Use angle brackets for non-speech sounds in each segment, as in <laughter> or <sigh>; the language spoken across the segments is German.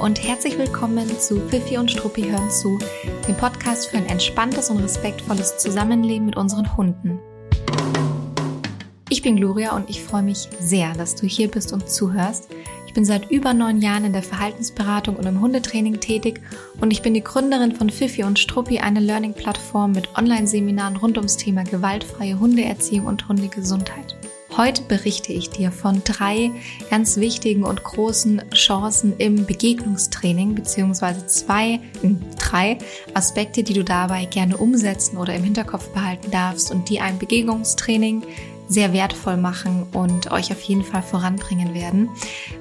und herzlich willkommen zu Pfiffi und Struppi hören zu, dem Podcast für ein entspanntes und respektvolles Zusammenleben mit unseren Hunden. Ich bin Gloria und ich freue mich sehr, dass du hier bist und zuhörst. Ich bin seit über neun Jahren in der Verhaltensberatung und im Hundetraining tätig und ich bin die Gründerin von Pfiffi und Struppi, eine Learning-Plattform mit Online-Seminaren rund ums Thema gewaltfreie Hundeerziehung und Hundegesundheit. Heute berichte ich dir von drei ganz wichtigen und großen Chancen im Begegnungstraining, beziehungsweise zwei, hm, drei Aspekte, die du dabei gerne umsetzen oder im Hinterkopf behalten darfst und die ein Begegnungstraining sehr wertvoll machen und euch auf jeden Fall voranbringen werden.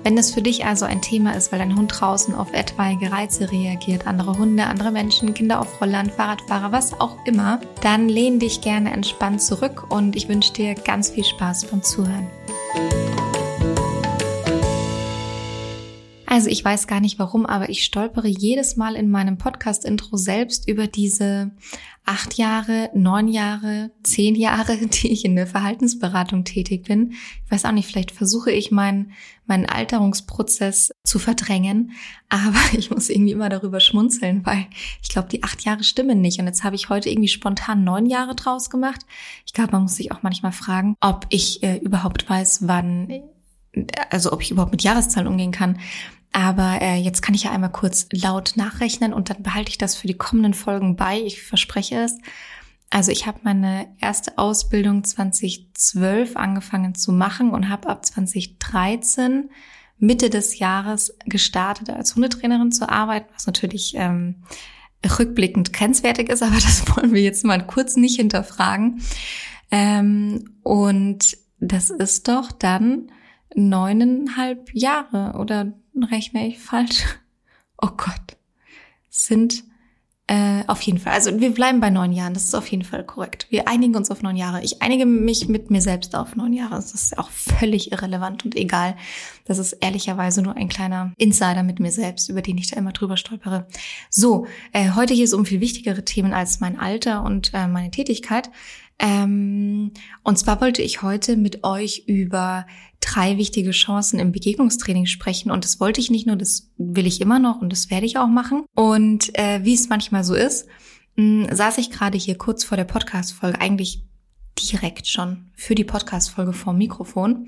Wenn das für dich also ein Thema ist, weil dein Hund draußen auf etwaige Reize reagiert, andere Hunde, andere Menschen, Kinder auf Rollern, Fahrradfahrer, was auch immer, dann lehn dich gerne entspannt zurück und ich wünsche dir ganz viel Spaß beim Zuhören. Also ich weiß gar nicht warum, aber ich stolpere jedes Mal in meinem Podcast-Intro selbst über diese acht Jahre, neun Jahre, zehn Jahre, <laughs> die ich in der Verhaltensberatung tätig bin. Ich weiß auch nicht, vielleicht versuche ich meinen, meinen Alterungsprozess zu verdrängen, aber <laughs> ich muss irgendwie immer darüber schmunzeln, weil ich glaube, die acht Jahre stimmen nicht. Und jetzt habe ich heute irgendwie spontan neun Jahre draus gemacht. Ich glaube, man muss sich auch manchmal fragen, ob ich äh, überhaupt weiß, wann also ob ich überhaupt mit Jahreszahlen umgehen kann. Aber äh, jetzt kann ich ja einmal kurz laut nachrechnen und dann behalte ich das für die kommenden Folgen bei. Ich verspreche es. Also ich habe meine erste Ausbildung 2012 angefangen zu machen und habe ab 2013 Mitte des Jahres gestartet, als Hundetrainerin zu arbeiten, was natürlich ähm, rückblickend grenzwertig ist, aber <laughs> das wollen wir jetzt mal kurz nicht hinterfragen. Ähm, und das ist doch dann neuneinhalb Jahre oder rechne ich falsch? <laughs> Oh Gott. Sind äh, auf jeden Fall. Also wir bleiben bei neun Jahren. Das ist auf jeden Fall korrekt. Wir einigen uns auf neun Jahre. Ich einige mich mit mir selbst auf neun Jahre. Das ist auch völlig irrelevant und egal. Das ist ehrlicherweise nur ein kleiner Insider mit mir selbst, über den ich da immer drüber stolpere. So, äh, heute hier es um viel wichtigere Themen als mein Alter und äh, meine Tätigkeit. Ähm, und zwar wollte ich heute mit euch über drei wichtige Chancen im Begegnungstraining sprechen. Und das wollte ich nicht nur, das will ich immer noch und das werde ich auch machen. Und äh, wie es manchmal so ist, mh, hm, saß ich gerade hier kurz vor der Podcast-Folge, eigentlich direkt schon für die Podcast-Folge vorm Mikrofon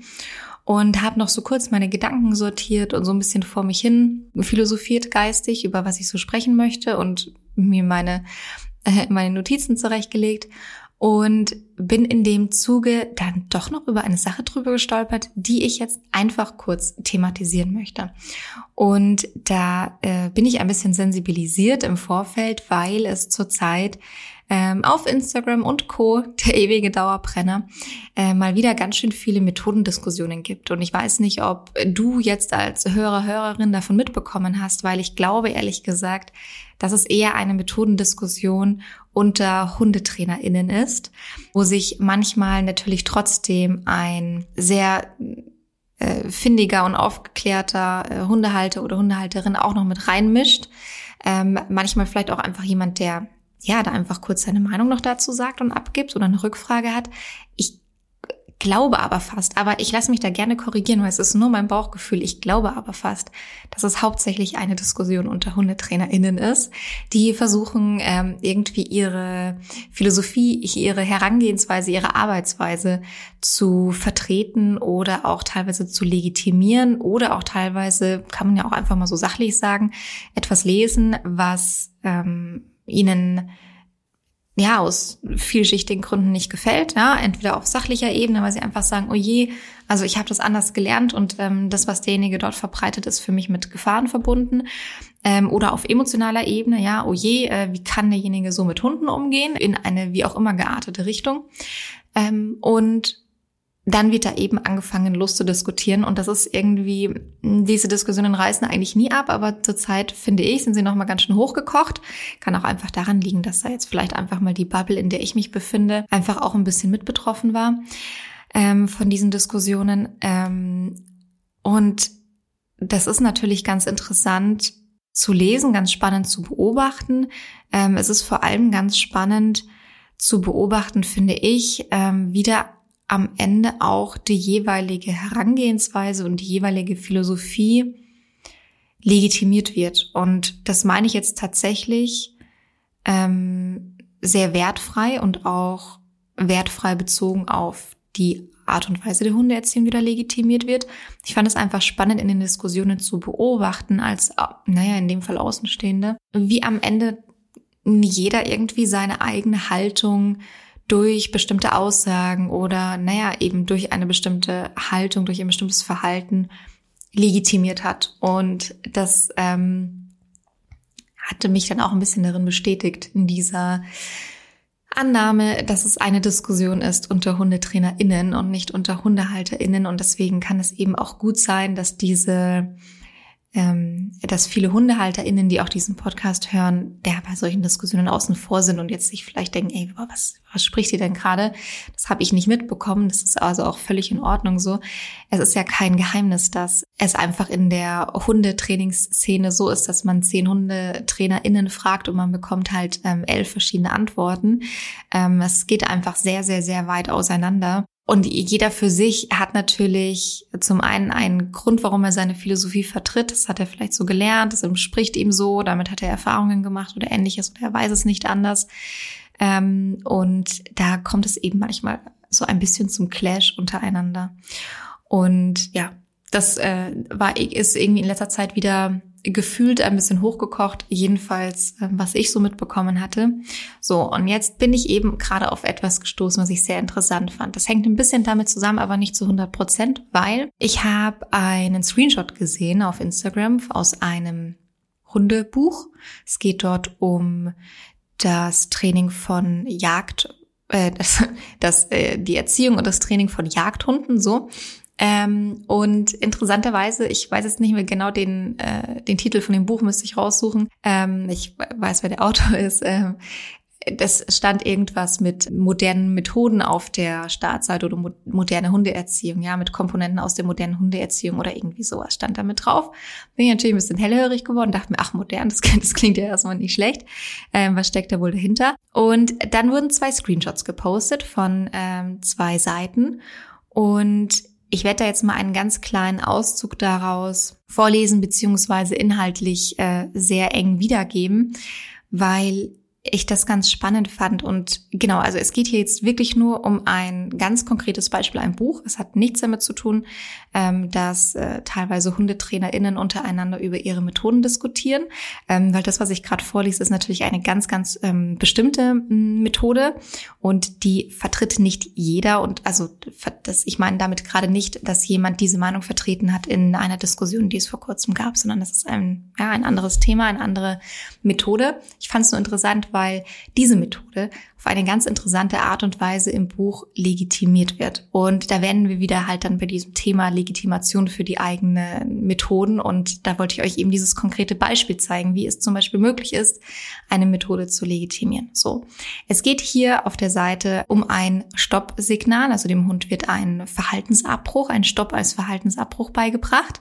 und habe noch so kurz meine Gedanken sortiert und so ein bisschen vor mich hin philosophiert geistig über was ich so sprechen möchte und mir meine äh, <laughs> meine Notizen zurechtgelegt und bin in dem Zuge dann doch noch über eine Sache drüber gestolpert, die ich jetzt einfach kurz thematisieren möchte. Und da äh, bin ich ein bisschen sensibilisiert im Vorfeld, weil es zurzeit ähm, auf Instagram und Co., <laughs> der ewige Dauerbrenner, äh, mal wieder ganz schön viele Methodendiskussionen gibt. Und ich weiß nicht, ob du jetzt als Hörer, Hörerin davon mitbekommen hast, weil ich glaube ehrlich gesagt, dass es eher eine Methodendiskussion unter HundetrainerInnen ist, wo sich manchmal natürlich trotzdem ein sehr äh, findiger und aufgeklärter äh, Hundehalter oder Hundehalterin auch noch mit reinmischt. Ähm, manchmal vielleicht auch einfach jemand, der ja, da einfach kurz seine Meinung noch dazu sagt und abgibt oder eine Rückfrage hat. Ich glaube aber fast, aber ich lasse mich da gerne korrigieren, weil es ist nur mein Bauchgefühl. Ich glaube aber fast, dass es hauptsächlich eine Diskussion unter HundetrainerInnen ist, die versuchen, ähm, irgendwie ihre Philosophie, ihre Herangehensweise, ihre Arbeitsweise zu vertreten oder auch teilweise zu legitimieren oder auch teilweise, kann man ja auch einfach mal so sachlich sagen, etwas lesen, was ähm, ihnen ja aus vielschichtigen Gründen nicht gefällt, ja, entweder auf sachlicher Ebene, weil sie einfach sagen, oh je, also ich habe das anders gelernt und ähm, das, was derjenige dort verbreitet, ist für mich mit Gefahren verbunden, ähm, oder auf emotionaler Ebene, ja, oh je, äh, wie kann derjenige so mit Hunden umgehen? In eine wie auch immer geartete Richtung. Ähm, und dann wird da eben angefangen, Lust zu diskutieren. Und das ist irgendwie, diese Diskussionen reißen eigentlich nie ab, aber zurzeit, finde ich, sind sie nochmal ganz schön hochgekocht. Kann auch einfach daran liegen, dass da jetzt vielleicht einfach mal die Bubble, in der ich mich befinde, einfach auch ein bisschen mit betroffen war ähm, von diesen Diskussionen. Ähm, und das ist natürlich ganz interessant zu lesen, ganz spannend zu beobachten. Ähm, es ist vor allem ganz spannend zu beobachten, finde ich, ähm, wieder am Ende auch die jeweilige Herangehensweise und die jeweilige Philosophie legitimiert wird. Und das meine ich jetzt tatsächlich ähm, sehr wertfrei und auch wertfrei bezogen auf die Art und Weise der Hundeerziehung wieder legitimiert wird. Ich fand es einfach spannend in den Diskussionen zu beobachten, als, naja, in dem Fall Außenstehende, wie am Ende jeder irgendwie seine eigene Haltung durch bestimmte Aussagen oder, naja, eben durch eine bestimmte Haltung, durch ein bestimmtes Verhalten legitimiert hat. Und das ähm, hatte mich dann auch ein bisschen darin bestätigt, in dieser Annahme, dass es eine Diskussion ist unter HundetrainerInnen und nicht unter HundehalterInnen. Und deswegen kann es eben auch gut sein, dass diese ähm, dass viele HundehalterInnen, die auch diesen Podcast hören, der bei solchen Diskussionen außen vor sind und jetzt sich vielleicht denken, ey, was, was spricht ihr denn gerade? Das habe ich nicht mitbekommen. Das ist also auch völlig in Ordnung so. Es ist ja kein Geheimnis, dass es einfach in der Hundetrainingsszene so ist, dass man zehn HundetrainerInnen fragt und man bekommt halt ähm, elf verschiedene Antworten. Ähm, es geht einfach sehr, sehr, sehr weit auseinander. Und jeder für sich hat natürlich zum einen einen Grund, warum er seine Philosophie vertritt. Das hat er vielleicht so gelernt, das entspricht ihm so, damit hat er Erfahrungen gemacht oder ähnliches oder er weiß es nicht anders. Ähm, und da kommt es eben manchmal so ein bisschen zum Clash untereinander. Und ja, das äh, war ist irgendwie in letzter Zeit wieder gefühlt ein bisschen hochgekocht, jedenfalls, ähm, was ich so mitbekommen hatte. So, und jetzt bin ich eben gerade auf etwas gestoßen, was ich sehr interessant fand. Das hängt ein bisschen damit zusammen, aber nicht zu 100 Prozent, weil ich habe einen Screenshot gesehen auf Instagram aus einem Hundebuch. Es geht dort um das Training von Jagd, äh, das, <laughs> das, äh, die Erziehung und das Training von Jagdhunden, so. Ähm, und interessanterweise, ich weiß jetzt nicht mehr genau den, äh, den Titel von dem Buch, müsste ich raussuchen. Ähm, ich weiß, wer der Autor ist. Ähm, das stand irgendwas mit modernen Methoden auf der Startseite oder mo moderne Hundeerziehung, ja, mit Komponenten aus der modernen Hundeerziehung oder irgendwie sowas stand da mit drauf. Bin ich natürlich ein bisschen hellhörig geworden, dachte mir, ach, modern, das, <laughs> das klingt ja erstmal nicht schlecht. Ähm, was steckt da wohl dahinter? Und dann wurden zwei Screenshots gepostet von ähm, zwei Seiten und ich werde da jetzt mal einen ganz kleinen Auszug daraus vorlesen beziehungsweise inhaltlich äh, sehr eng wiedergeben, weil ich das ganz spannend fand. Und genau, also es geht hier jetzt wirklich nur um ein ganz konkretes Beispiel, ein Buch. Es hat nichts damit zu tun, ähm, dass äh, teilweise HundetrainerInnen untereinander über ihre Methoden diskutieren, ähm, weil das, was ich gerade vorlese, ist natürlich eine ganz, ganz ähm, bestimmte Methode und die vertritt nicht jeder. Und also das, ich meine damit gerade nicht, dass jemand diese Meinung vertreten hat in einer Diskussion, die es vor kurzem gab, sondern das ist ein, ja, ein anderes Thema, eine andere Methode. Ich fand es nur interessant, weil diese Methode auf eine ganz interessante Art und Weise im Buch legitimiert wird. Und da werden wir wieder halt dann bei diesem Thema Legitimation für die eigenen Methoden. Und da wollte ich euch eben dieses konkrete Beispiel zeigen, wie es zum Beispiel möglich ist, eine Methode zu legitimieren. So. Es geht hier auf der Seite um ein Stoppsignal. Also dem Hund wird ein Verhaltensabbruch, ein Stopp als Verhaltensabbruch beigebracht.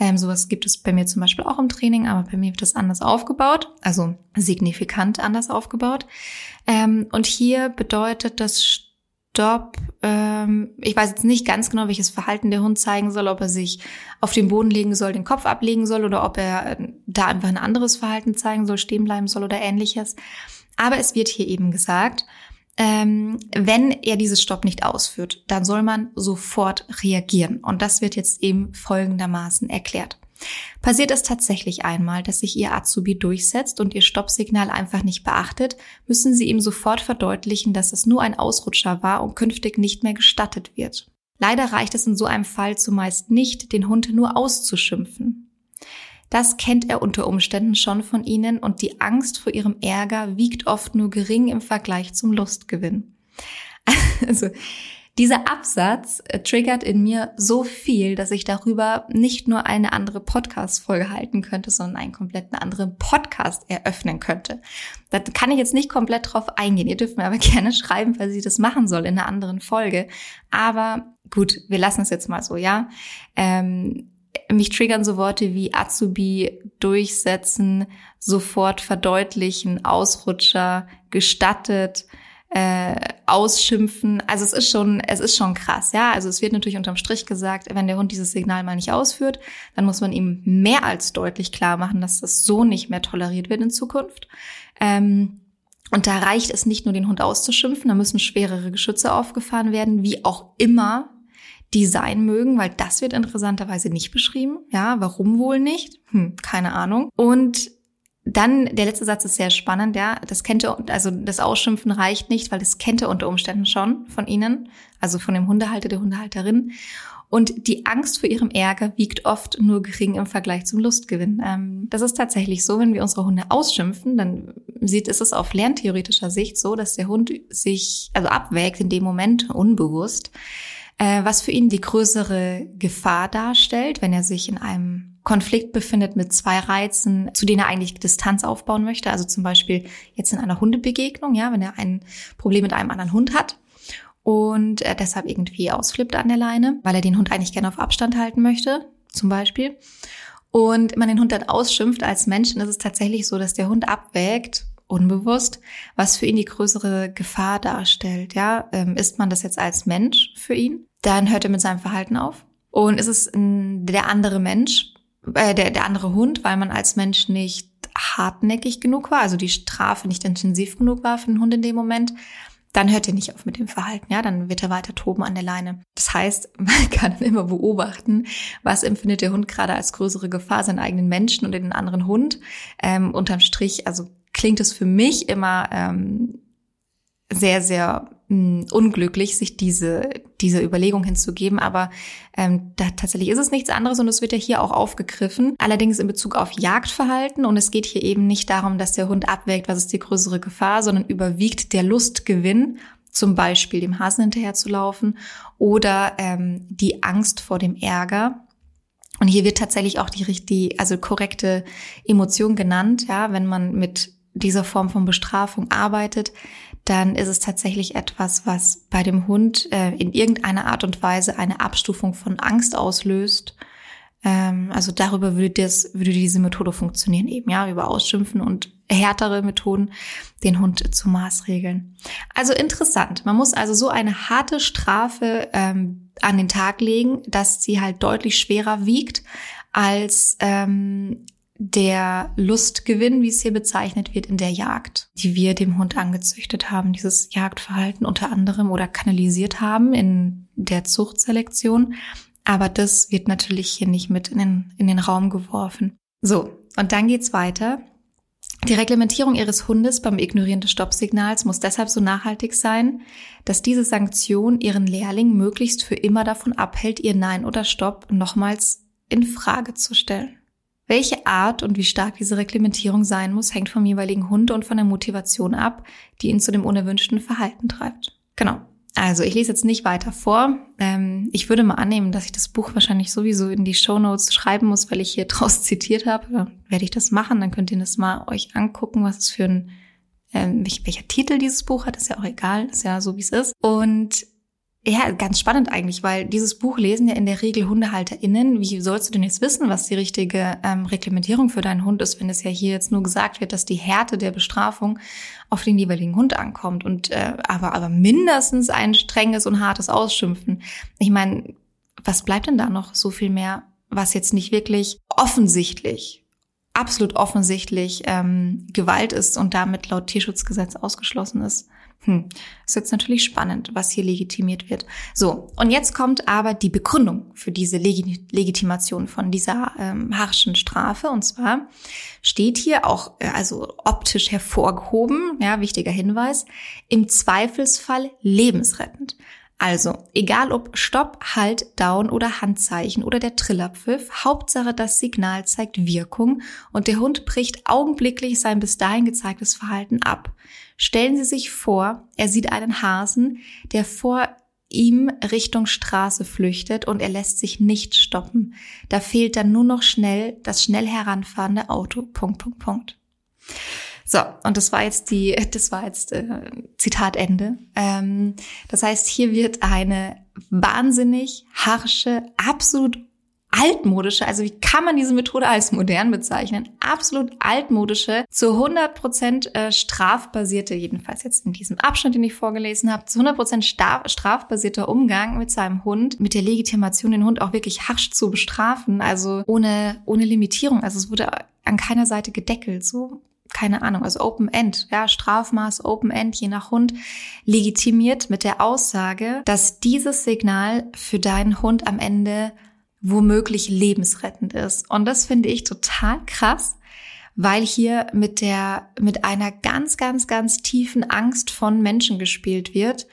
Ähm, sowas gibt es bei mir zum Beispiel auch im Training, aber bei mir wird das anders aufgebaut, also signifikant anders aufgebaut. Ähm, und hier bedeutet das Stopp, ähm, ich weiß jetzt nicht ganz genau, welches Verhalten der Hund zeigen soll, ob er sich auf den Boden legen soll, den Kopf ablegen soll oder ob er äh, da einfach ein anderes Verhalten zeigen soll, stehen bleiben soll oder ähnliches. Aber es wird hier eben gesagt, ähm, wenn er dieses Stopp nicht ausführt, dann soll man sofort reagieren. Und das wird jetzt eben folgendermaßen erklärt. Passiert es tatsächlich einmal, dass sich Ihr Azubi durchsetzt und Ihr Stoppsignal einfach nicht beachtet, müssen Sie ihm sofort verdeutlichen, dass es nur ein Ausrutscher war und künftig nicht mehr gestattet wird. Leider reicht es in so einem Fall zumeist nicht, den Hund nur auszuschimpfen. Das kennt er unter Umständen schon von Ihnen und die Angst vor Ihrem Ärger wiegt oft nur gering im Vergleich zum Lustgewinn. <laughs> Also, dieser Absatz äh, triggert in mir so viel, dass ich darüber nicht nur eine andere Podcast-Folge halten könnte, sondern einen kompletten anderen Podcast eröffnen könnte. Da kann ich jetzt nicht komplett drauf eingehen. Ihr dürft mir aber <laughs> gerne schreiben, weil sie das machen soll in einer anderen Folge. Aber gut, wir lassen es jetzt mal so, ja. Ähm, mich triggern so Worte wie Azubi, durchsetzen, sofort verdeutlichen, Ausrutscher, gestattet, äh, ausschimpfen. Also es ist schon, es ist schon krass, ja. Also es wird natürlich unterm Strich gesagt, wenn der Hund dieses Signal mal nicht ausführt, dann muss man ihm mehr als deutlich klar machen, dass das so nicht mehr toleriert wird in Zukunft. Ähm, und da reicht es nicht nur, den Hund auszuschimpfen, da müssen schwerere Geschütze aufgefahren werden, wie auch immer die sein mögen, weil das wird interessanterweise nicht beschrieben. Ja, warum wohl nicht? Hm, keine Ahnung. Und dann, der letzte Satz ist sehr spannend, ja. Das kennt er, also das Ausschimpfen reicht nicht, weil das kennt er unter Umständen schon von Ihnen, also von dem Hundehalter, der Hundehalterin. Und die Angst vor ihrem Ärger wiegt oft nur gering im Vergleich zum Lustgewinn. Ähm, das ist tatsächlich so, wenn wir unsere Hunde ausschimpfen, dann sieht es es auf lerntheoretischer Sicht so, dass der Hund sich, also abwägt in dem Moment unbewusst, äh, was für ihn die größere Gefahr darstellt, wenn er sich in einem Konflikt befindet mit zwei Reizen, zu denen er eigentlich Distanz aufbauen möchte. Also zum Beispiel jetzt in einer Hundebegegnung, ja, wenn er ein Problem mit einem anderen Hund hat und er deshalb irgendwie ausflippt an der Leine, weil er den Hund eigentlich gerne auf Abstand halten möchte, zum Beispiel. Und man den Hund dann ausschimpft als Mensch, dann ist es tatsächlich so, dass der Hund abwägt, unbewusst, was für ihn die größere Gefahr darstellt. Ja, ähm, ist man das jetzt als Mensch für ihn? Dann hört er mit seinem Verhalten auf. Und ist es der andere Mensch, äh, der, der andere Hund, weil man als Mensch nicht hartnäckig genug war, also die Strafe nicht intensiv genug war für den Hund in dem Moment, dann hört er nicht auf mit dem Verhalten, ja, dann wird er weiter toben an der Leine. Das heißt, <laughs> man kann immer beobachten, was empfindet der Hund gerade als größere Gefahr, seinen eigenen Menschen und den anderen Hund. Ähm, unterm Strich, also klingt es für mich immer ähm, sehr, sehr mh, hm, unglücklich, sich diese, diese Überlegung hinzugeben. Aber ähm, da tatsächlich ist es nichts anderes und es wird ja hier auch aufgegriffen. Allerdings in Bezug auf Jagdverhalten. Und es geht hier eben nicht darum, dass der Hund abwägt, was ist die größere Gefahr, sondern überwiegt der Lustgewinn, zum Beispiel dem Hasen hinterherzulaufen oder ähm, die Angst vor dem Ärger. Und hier wird tatsächlich auch die, die also korrekte Emotion genannt, ja, wenn man mit dieser Form von Bestrafung arbeitet, dann ist es tatsächlich etwas, was bei dem Hund äh, in irgendeiner Art und Weise eine Abstufung von Angst auslöst. Ähm, also darüber würde, das, würde diese Methode funktionieren, eben ja, über Ausschimpfen und härtere Methoden den Hund zu maßregeln. Also interessant. Man muss also so eine harte Strafe ähm, an den Tag legen, dass sie halt deutlich schwerer wiegt als ähm, der Lustgewinn, wie es hier bezeichnet wird, in der Jagd, die wir dem Hund angezüchtet haben, dieses Jagdverhalten unter anderem oder kanalisiert haben in der Zuchtselektion. Aber das wird natürlich hier nicht mit in den, in den Raum geworfen. So, und dann geht's weiter. Die Reglementierung Ihres Hundes beim Ignorieren des Stoppsignals muss deshalb so nachhaltig sein, dass diese Sanktion Ihren Lehrling möglichst für immer davon abhält, Ihr Nein oder Stopp nochmals in Frage zu stellen. Welche Art und wie stark diese Reglementierung sein muss, hängt vom jeweiligen Hund und von der Motivation ab, die ihn zu dem unerwünschten Verhalten treibt. Genau. Also ich lese jetzt nicht weiter vor. Ähm, ich würde mal annehmen, dass ich das Buch wahrscheinlich sowieso in die Show Notes schreiben muss, weil ich hier <laughs> draus zitiert habe. Werde ich das machen. Dann könnt ihr das mal euch angucken, was es für ein ähm, welcher Titel dieses Buch hat, ist ja auch egal, ist ja so wie es ist. Und ja, ganz spannend eigentlich, weil dieses Buch lesen ja in der Regel HundehalterInnen. Wie sollst du denn jetzt wissen, was die richtige ähm, Reglementierung für deinen Hund ist, wenn es ja hier jetzt nur gesagt wird, dass die Härte der Bestrafung auf den jeweiligen Hund ankommt und äh, aber, aber mindestens ein strenges und hartes Ausschimpfen. Ich meine, was bleibt denn da noch so viel mehr, was jetzt nicht wirklich offensichtlich absolut offensichtlich ähm, Gewalt ist und damit laut Tierschutzgesetz ausgeschlossen ist. Hm, ist jetzt natürlich spannend, was hier legitimiert wird. So, und jetzt kommt aber die Begründung für diese Legi Legitimation von dieser ähm, harschen Strafe. Und zwar steht hier auch, äh, also optisch hervorgehoben, ja, wichtiger Hinweis, im Zweifelsfall lebensrettend. Also, egal ob Stopp, Halt, Down oder Handzeichen oder der Trillerpfiff, Hauptsache das Signal zeigt Wirkung und der Hund bricht augenblicklich sein bis dahin gezeigtes Verhalten ab. Stellen Sie sich vor, er sieht einen Hasen, der vor ihm Richtung Straße flüchtet und er lässt sich nicht stoppen. Da fehlt dann nur noch schnell das schnell heranfahrende Auto. Punkt, Punkt, Punkt. So, und das war jetzt die, <laughs> das war jetzt äh, Zitatende. Ähm, das heißt, hier wird eine wahnsinnig harsche, absolut altmodische, also wie kann man diese Methode als modern bezeichnen? Absolut altmodische, zu 100 Prozent äh, strafbasierte, jedenfalls jetzt in diesem Abschnitt, den ich vorgelesen habe, zu 100 Prozent strafbasierter Umgang mit seinem Hund, mit der Legitimation, den Hund auch wirklich harsch zu bestrafen, also ohne, ohne Limitierung. Also es wurde an keiner Seite gedeckelt, so keine Ahnung, also Open End, ja, Strafmaß Open End, je nach Hund, legitimiert mit der Aussage, dass dieses Signal für deinen Hund am Ende womöglich lebensrettend ist. Und das finde ich total krass, weil hier mit der, mit einer ganz, ganz, ganz tiefen Angst von Menschen gespielt wird.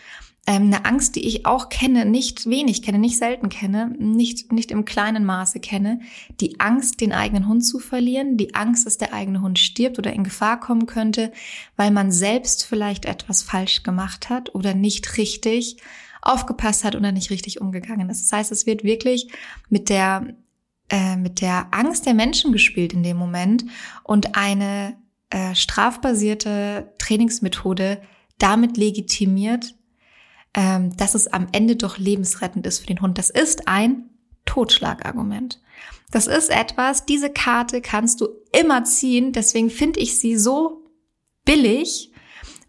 Ähm, eine Angst, die ich auch kenne, nicht wenig kenne, nicht selten kenne, nicht, nicht im kleinen Maße kenne. Die Angst, den eigenen Hund zu verlieren, die Angst, dass der eigene Hund stirbt oder in Gefahr kommen könnte, weil man selbst vielleicht etwas falsch gemacht hat oder nicht richtig aufgepasst hat oder nicht richtig umgegangen ist. Das heißt, es wird wirklich mit der, äh, mit der Angst der Menschen gespielt in dem Moment und eine äh, strafbasierte Trainingsmethode damit legitimiert, ähm, dass es am Ende doch lebensrettend ist für den Hund. Das ist ein Totschlagargument. Das ist etwas, diese Karte kannst du immer ziehen, deswegen finde ich sie so billig,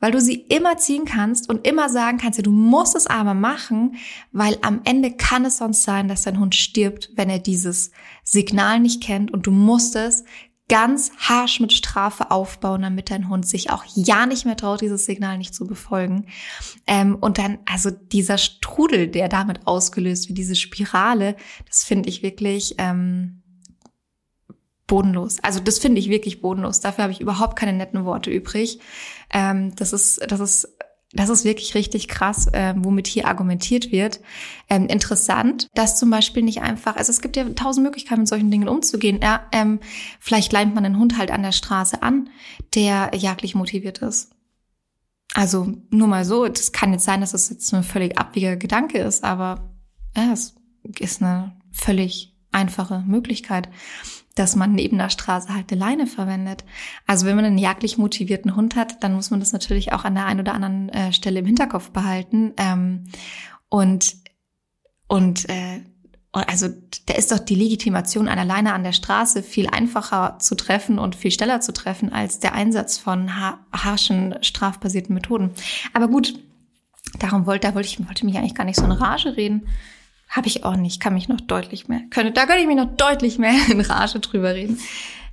weil du sie immer ziehen kannst und immer sagen kannst, ja, du musst es aber machen, weil am Ende kann es sonst sein, dass dein Hund stirbt, wenn er dieses Signal nicht kennt und du musst es ganz harsch mit Strafe aufbauen, damit dein Hund sich auch ja nicht mehr traut, dieses Signal nicht zu befolgen. Ähm, und dann, also dieser Strudel, der damit ausgelöst wird, diese Spirale, das finde ich wirklich ähm, bodenlos. Also das finde ich wirklich bodenlos. Dafür habe ich überhaupt keine netten Worte übrig. Ähm, das ist, das ist das ist wirklich richtig krass, äh, womit hier argumentiert wird. Ähm, interessant, dass zum Beispiel nicht einfach, also es gibt ja tausend Möglichkeiten, mit solchen Dingen umzugehen. Ja, ähm, vielleicht leint man einen Hund halt an der Straße an, der jagdlich motiviert ist. Also nur mal so, das kann jetzt sein, dass das jetzt ein völlig abwegiger Gedanke ist, aber ja, es ist eine völlig einfache Möglichkeit dass man neben der Straße halt eine Leine verwendet. Also wenn man einen jagdlich motivierten Hund hat, dann muss man das natürlich auch an der einen oder anderen äh, Stelle im Hinterkopf behalten. Ähm, und und äh, also da ist doch die Legitimation einer Leine an der Straße viel einfacher zu treffen und viel schneller zu treffen als der Einsatz von harschen strafbasierten Methoden. Aber gut, darum wollte, da wollte ich wollte mich eigentlich gar nicht so in Rage reden. Habe ich auch nicht, kann mich noch deutlich mehr, könnte, da könnte ich mich noch deutlich mehr in Rage drüber reden.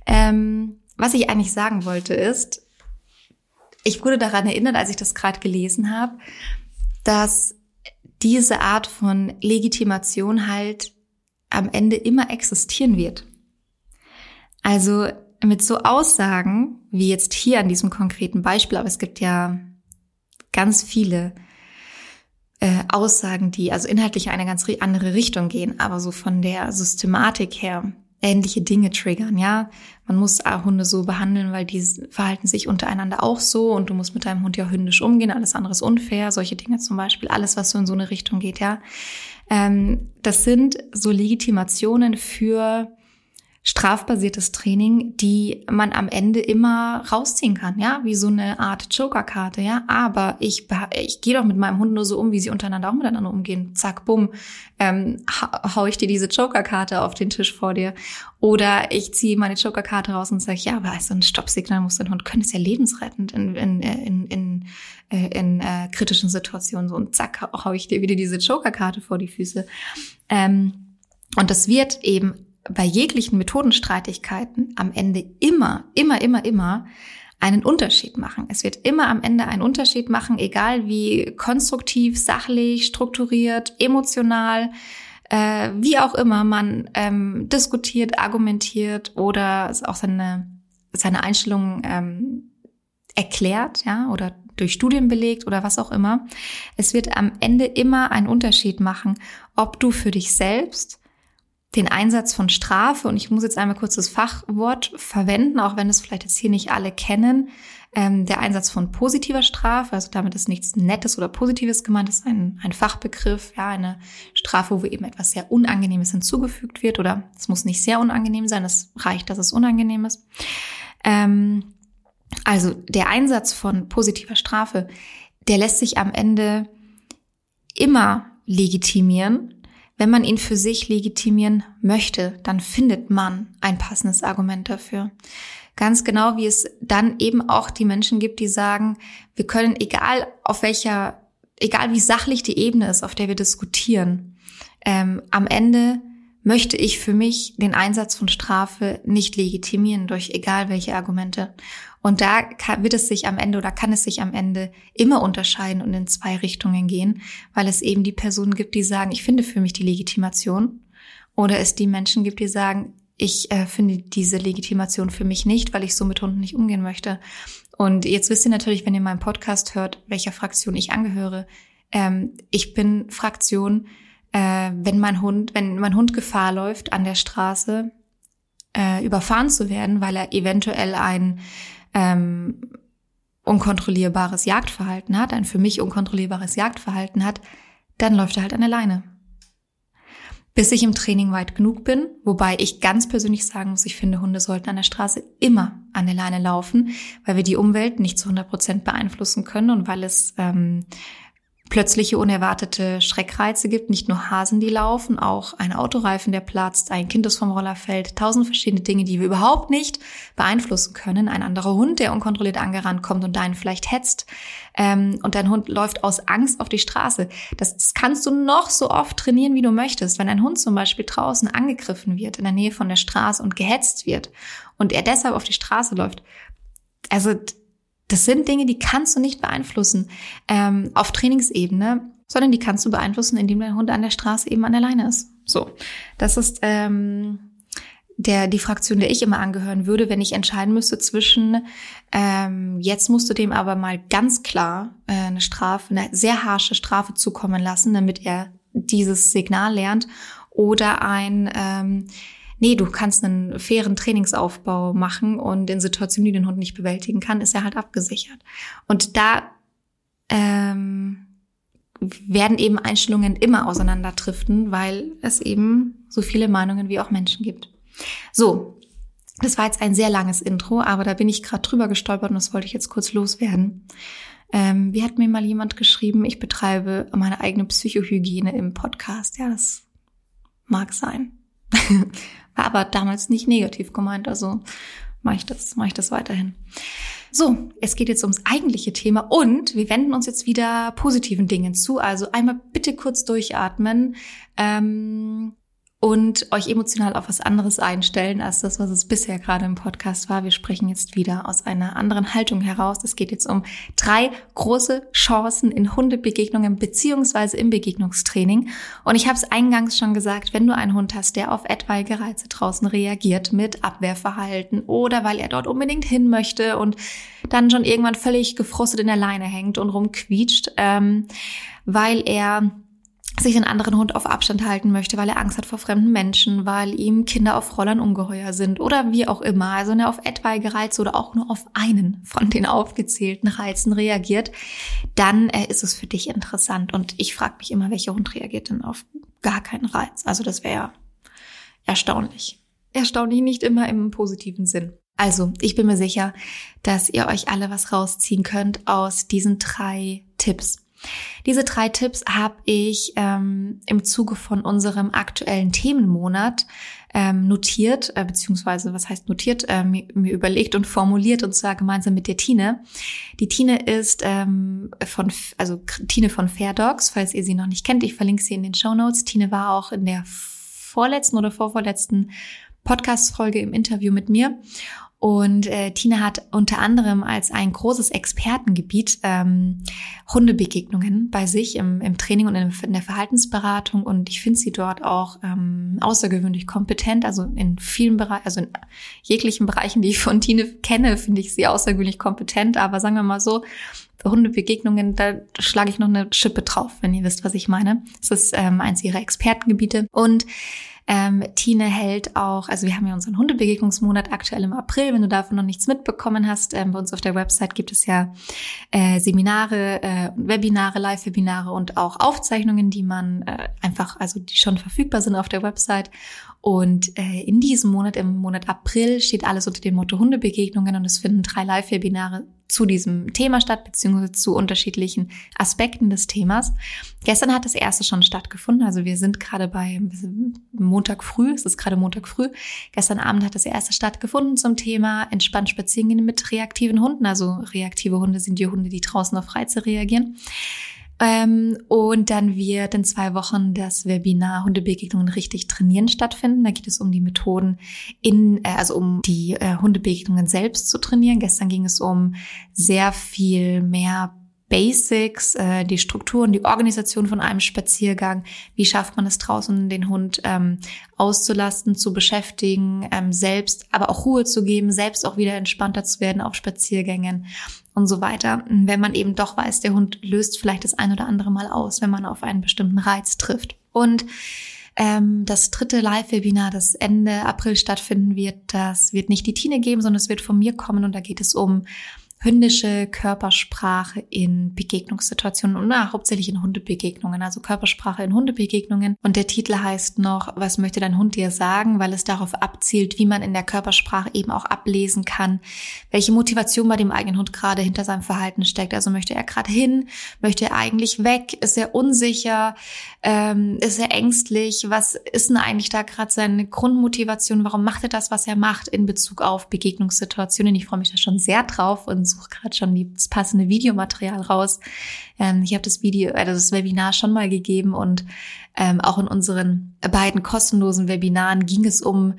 Ähm, was ich eigentlich sagen wollte ist, ich wurde daran erinnert, als ich das gerade gelesen habe, dass diese Art von Legitimation halt am Ende immer existieren wird. Also mit so Aussagen, wie jetzt hier an diesem konkreten Beispiel, aber es gibt ja ganz viele, äh, Aussagen, die also inhaltlich eine ganz andere Richtung gehen, aber so von der Systematik her ähnliche Dinge triggern, ja. Man muss Hunde so behandeln, weil die verhalten sich untereinander auch so und du musst mit deinem Hund ja hündisch umgehen, alles andere ist unfair, solche Dinge zum Beispiel, alles, was so in so eine Richtung geht, ja. Ähm, das sind so Legitimationen für strafbasiertes Training, die man am Ende immer rausziehen kann, ja, wie so eine Art Jokerkarte, ja. Aber ich, ich gehe doch mit meinem Hund nur so um, wie sie untereinander auch miteinander umgehen. Zack, bumm, ähm, hau ich dir diese Jokerkarte auf den Tisch vor dir. Oder ich ziehe meine Jokerkarte raus und sage, ja, aber also ein Stoppsignal muss dein Hund können, ist ja lebensrettend in, in, in, in, in, in äh, kritischen Situationen. So und zack, hau ich dir wieder diese Jokerkarte vor die Füße. Ähm, und das wird eben bei jeglichen Methodenstreitigkeiten am Ende immer, immer, immer, immer einen Unterschied machen. Es wird immer am Ende einen Unterschied machen, egal wie konstruktiv, sachlich, strukturiert, emotional, äh, wie auch immer man ähm, diskutiert, argumentiert oder auch seine, seine Einstellungen ähm, erklärt, ja, oder durch Studien belegt oder was auch immer. Es wird am Ende immer einen Unterschied machen, ob du für dich selbst den Einsatz von Strafe, und ich muss jetzt einmal kurz das Fachwort verwenden, auch wenn es vielleicht jetzt hier nicht alle kennen, ähm, der Einsatz von positiver Strafe, also damit ist nichts Nettes oder Positives gemeint, ist ein, ein Fachbegriff, ja, eine Strafe, wo eben etwas sehr Unangenehmes hinzugefügt wird, oder es muss nicht sehr unangenehm sein, es reicht, dass es unangenehm ist. Ähm, also der Einsatz von positiver Strafe, der lässt sich am Ende immer legitimieren, wenn man ihn für sich legitimieren möchte, dann findet man ein passendes Argument dafür. Ganz genau wie es dann eben auch die Menschen gibt, die sagen, wir können, egal auf welcher, egal wie sachlich die Ebene ist, auf der wir diskutieren, ähm, am Ende möchte ich für mich den Einsatz von Strafe nicht legitimieren durch egal welche Argumente. Und da kann, wird es sich am Ende oder kann es sich am Ende immer unterscheiden und in zwei Richtungen gehen, weil es eben die Personen gibt, die sagen, ich finde für mich die Legitimation, oder es die Menschen gibt, die sagen, ich äh, finde diese Legitimation für mich nicht, weil ich so mit Hunden nicht umgehen möchte. Und jetzt wisst ihr natürlich, wenn ihr meinen Podcast hört, welcher Fraktion ich angehöre. Ähm, ich bin Fraktion, äh, wenn mein Hund, wenn mein Hund Gefahr läuft, an der Straße äh, überfahren zu werden, weil er eventuell ein ähm, unkontrollierbares Jagdverhalten hat, ein für mich unkontrollierbares Jagdverhalten hat, dann läuft er halt an der Leine. Bis ich im Training weit genug bin, wobei ich ganz persönlich sagen muss, ich finde, Hunde sollten an der Straße immer an der Leine laufen, weil wir die Umwelt nicht zu 100 Prozent beeinflussen können und weil es ähm, plötzliche unerwartete Schreckreize gibt, nicht nur Hasen, die laufen, auch ein Autoreifen, der platzt, ein Kind, das vom Roller fällt, tausend verschiedene Dinge, die wir überhaupt nicht beeinflussen können, ein anderer Hund, der unkontrolliert angerannt kommt und deinen vielleicht hetzt ähm, und dein Hund läuft aus Angst auf die Straße. Das, das kannst du noch so oft trainieren, wie du möchtest. Wenn ein Hund zum Beispiel draußen angegriffen wird, in der Nähe von der Straße und gehetzt wird und er deshalb auf die Straße läuft, also das sind Dinge, die kannst du nicht beeinflussen ähm, auf Trainingsebene, sondern die kannst du beeinflussen, indem dein Hund an der Straße eben an der Leine ist. So, das ist ähm, der die Fraktion, der ich immer angehören würde, wenn ich entscheiden müsste zwischen ähm, jetzt musst du dem aber mal ganz klar äh, eine Strafe, eine sehr harsche Strafe zukommen lassen, damit er dieses Signal lernt, oder ein ähm, nee, du kannst einen fairen Trainingsaufbau machen und in Situationen, die den Hund nicht bewältigen kann, ist er halt abgesichert. Und da ähm, werden eben Einstellungen immer auseinanderdriften, weil es eben so viele Meinungen wie auch Menschen gibt. So, das war jetzt ein sehr langes Intro, aber da bin ich gerade drüber gestolpert und das wollte ich jetzt kurz loswerden. Ähm, wie hat mir mal jemand geschrieben, ich betreibe meine eigene Psychohygiene im Podcast. Ja, das mag sein. <laughs> War aber damals nicht negativ gemeint, also mache ich das, mache ich das weiterhin. So, es geht jetzt ums eigentliche Thema und wir wenden uns jetzt wieder positiven Dingen zu. Also einmal bitte kurz durchatmen. Ähm, und euch emotional auf was anderes einstellen als das, was es bisher gerade im Podcast war. Wir sprechen jetzt wieder aus einer anderen Haltung heraus. Es geht jetzt um drei große Chancen in Hundebegegnungen beziehungsweise im Begegnungstraining. Und ich habe es eingangs schon gesagt, wenn du einen Hund hast, der auf etwaige Reize draußen reagiert mit Abwehrverhalten oder weil er dort unbedingt hin möchte und dann schon irgendwann völlig gefrustet in der Leine hängt und rumquietscht, ähm, weil er sich einen anderen Hund auf Abstand halten möchte, weil er Angst hat vor fremden Menschen, weil ihm Kinder auf Rollern ungeheuer sind oder wie auch immer, also wenn er auf etwaige Reize oder auch nur auf einen von den aufgezählten Reizen reagiert, dann äh, ist es für dich interessant. Und ich frage mich immer, welcher Hund reagiert denn auf gar keinen Reiz? Also das wäre erstaunlich. Erstaunlich nicht immer im positiven Sinn. Also, ich bin mir sicher, dass ihr euch alle was rausziehen könnt aus diesen drei Tipps. Diese drei Tipps habe ich ähm, im Zuge von unserem aktuellen Themenmonat ähm, notiert, äh, beziehungsweise was heißt notiert, äh, mir, mir, überlegt und formuliert und zwar gemeinsam mit der Tine. Die Tine ist ähm, von, also Tine von Fair Dogs, falls ihr sie noch nicht kennt, ich verlinke sie in den Show Notes. Tine war auch in der vorletzten oder vorvorletzten Podcast-Folge im Interview mit mir. Und äh, Tina hat unter anderem als ein großes Expertengebiet ähm, Hundebegegnungen bei sich im, im Training und in, in der Verhaltensberatung. Und ich finde sie dort auch ähm, außergewöhnlich kompetent. Also in vielen Bereichen, also in jeglichen Bereichen, die ich von Tine kenne, finde ich sie außergewöhnlich kompetent. Aber sagen wir mal so, Hundebegegnungen, da schlage ich noch eine Schippe drauf, wenn ihr wisst, was ich meine. Das ist ähm, eins ihrer Expertengebiete. Und ähm, Tine hält auch, also wir haben ja unseren Hundebegegnungsmonat aktuell im April. Wenn du davon noch nichts mitbekommen hast, ähm, bei uns auf der Website gibt es ja äh, Seminare, äh, Webinare, Live-Webinare und auch Aufzeichnungen, die man äh, einfach, also die schon verfügbar sind auf der Website. Und äh, in diesem Monat, im Monat April, steht alles unter dem Motto Hundebegegnungen und es finden drei Live-Webinare zu diesem Thema statt, beziehungsweise zu unterschiedlichen Aspekten des Themas. Gestern hat das erste schon stattgefunden. Also wir sind gerade bei Montag früh, es ist gerade Montag früh. Gestern Abend hat das erste stattgefunden zum Thema entspannt spazieren gehen mit reaktiven Hunden. Also reaktive Hunde sind die Hunde, die draußen auf Reize reagieren. Ähm, und dann wird in zwei Wochen das Webinar Hundebegegnungen richtig trainieren stattfinden. Da geht es um die Methoden in, äh, also um die äh, Hundebegegnungen selbst zu trainieren. Gestern ging es um sehr viel mehr Basics, äh, die Strukturen, die Organisation von einem Spaziergang. Wie schafft man es draußen, den Hund ähm, auszulasten, zu beschäftigen, ähm, selbst aber auch Ruhe zu geben, selbst auch wieder entspannter zu werden auf Spaziergängen und so weiter. Wenn man eben doch weiß, der Hund löst vielleicht das ein oder andere Mal aus, wenn man auf einen bestimmten Reiz trifft. Und ähm, das dritte Live-Webinar, das Ende April stattfinden wird, das wird nicht die Tine geben, sondern es wird von mir kommen und da geht es um hündische Körpersprache in Begegnungssituationen und na, hauptsächlich in Hundebegegnungen, also Körpersprache in Hundebegegnungen. Und der Titel heißt noch, was möchte dein Hund dir sagen, weil es darauf abzielt, wie man in der Körpersprache eben auch ablesen kann, welche Motivation bei dem eigenen Hund gerade hinter seinem Verhalten steckt. Also möchte er gerade hin, möchte er eigentlich weg, ist er unsicher, ähm, ist er ängstlich, was ist denn eigentlich da gerade seine Grundmotivation, warum macht er das, was er macht in Bezug auf Begegnungssituationen. Ich freue mich da schon sehr drauf und suche gerade schon das passende Videomaterial raus. Ähm, ich habe das Video, äh, das Webinar schon mal gegeben und ähm, auch in unseren beiden kostenlosen Webinaren ging es um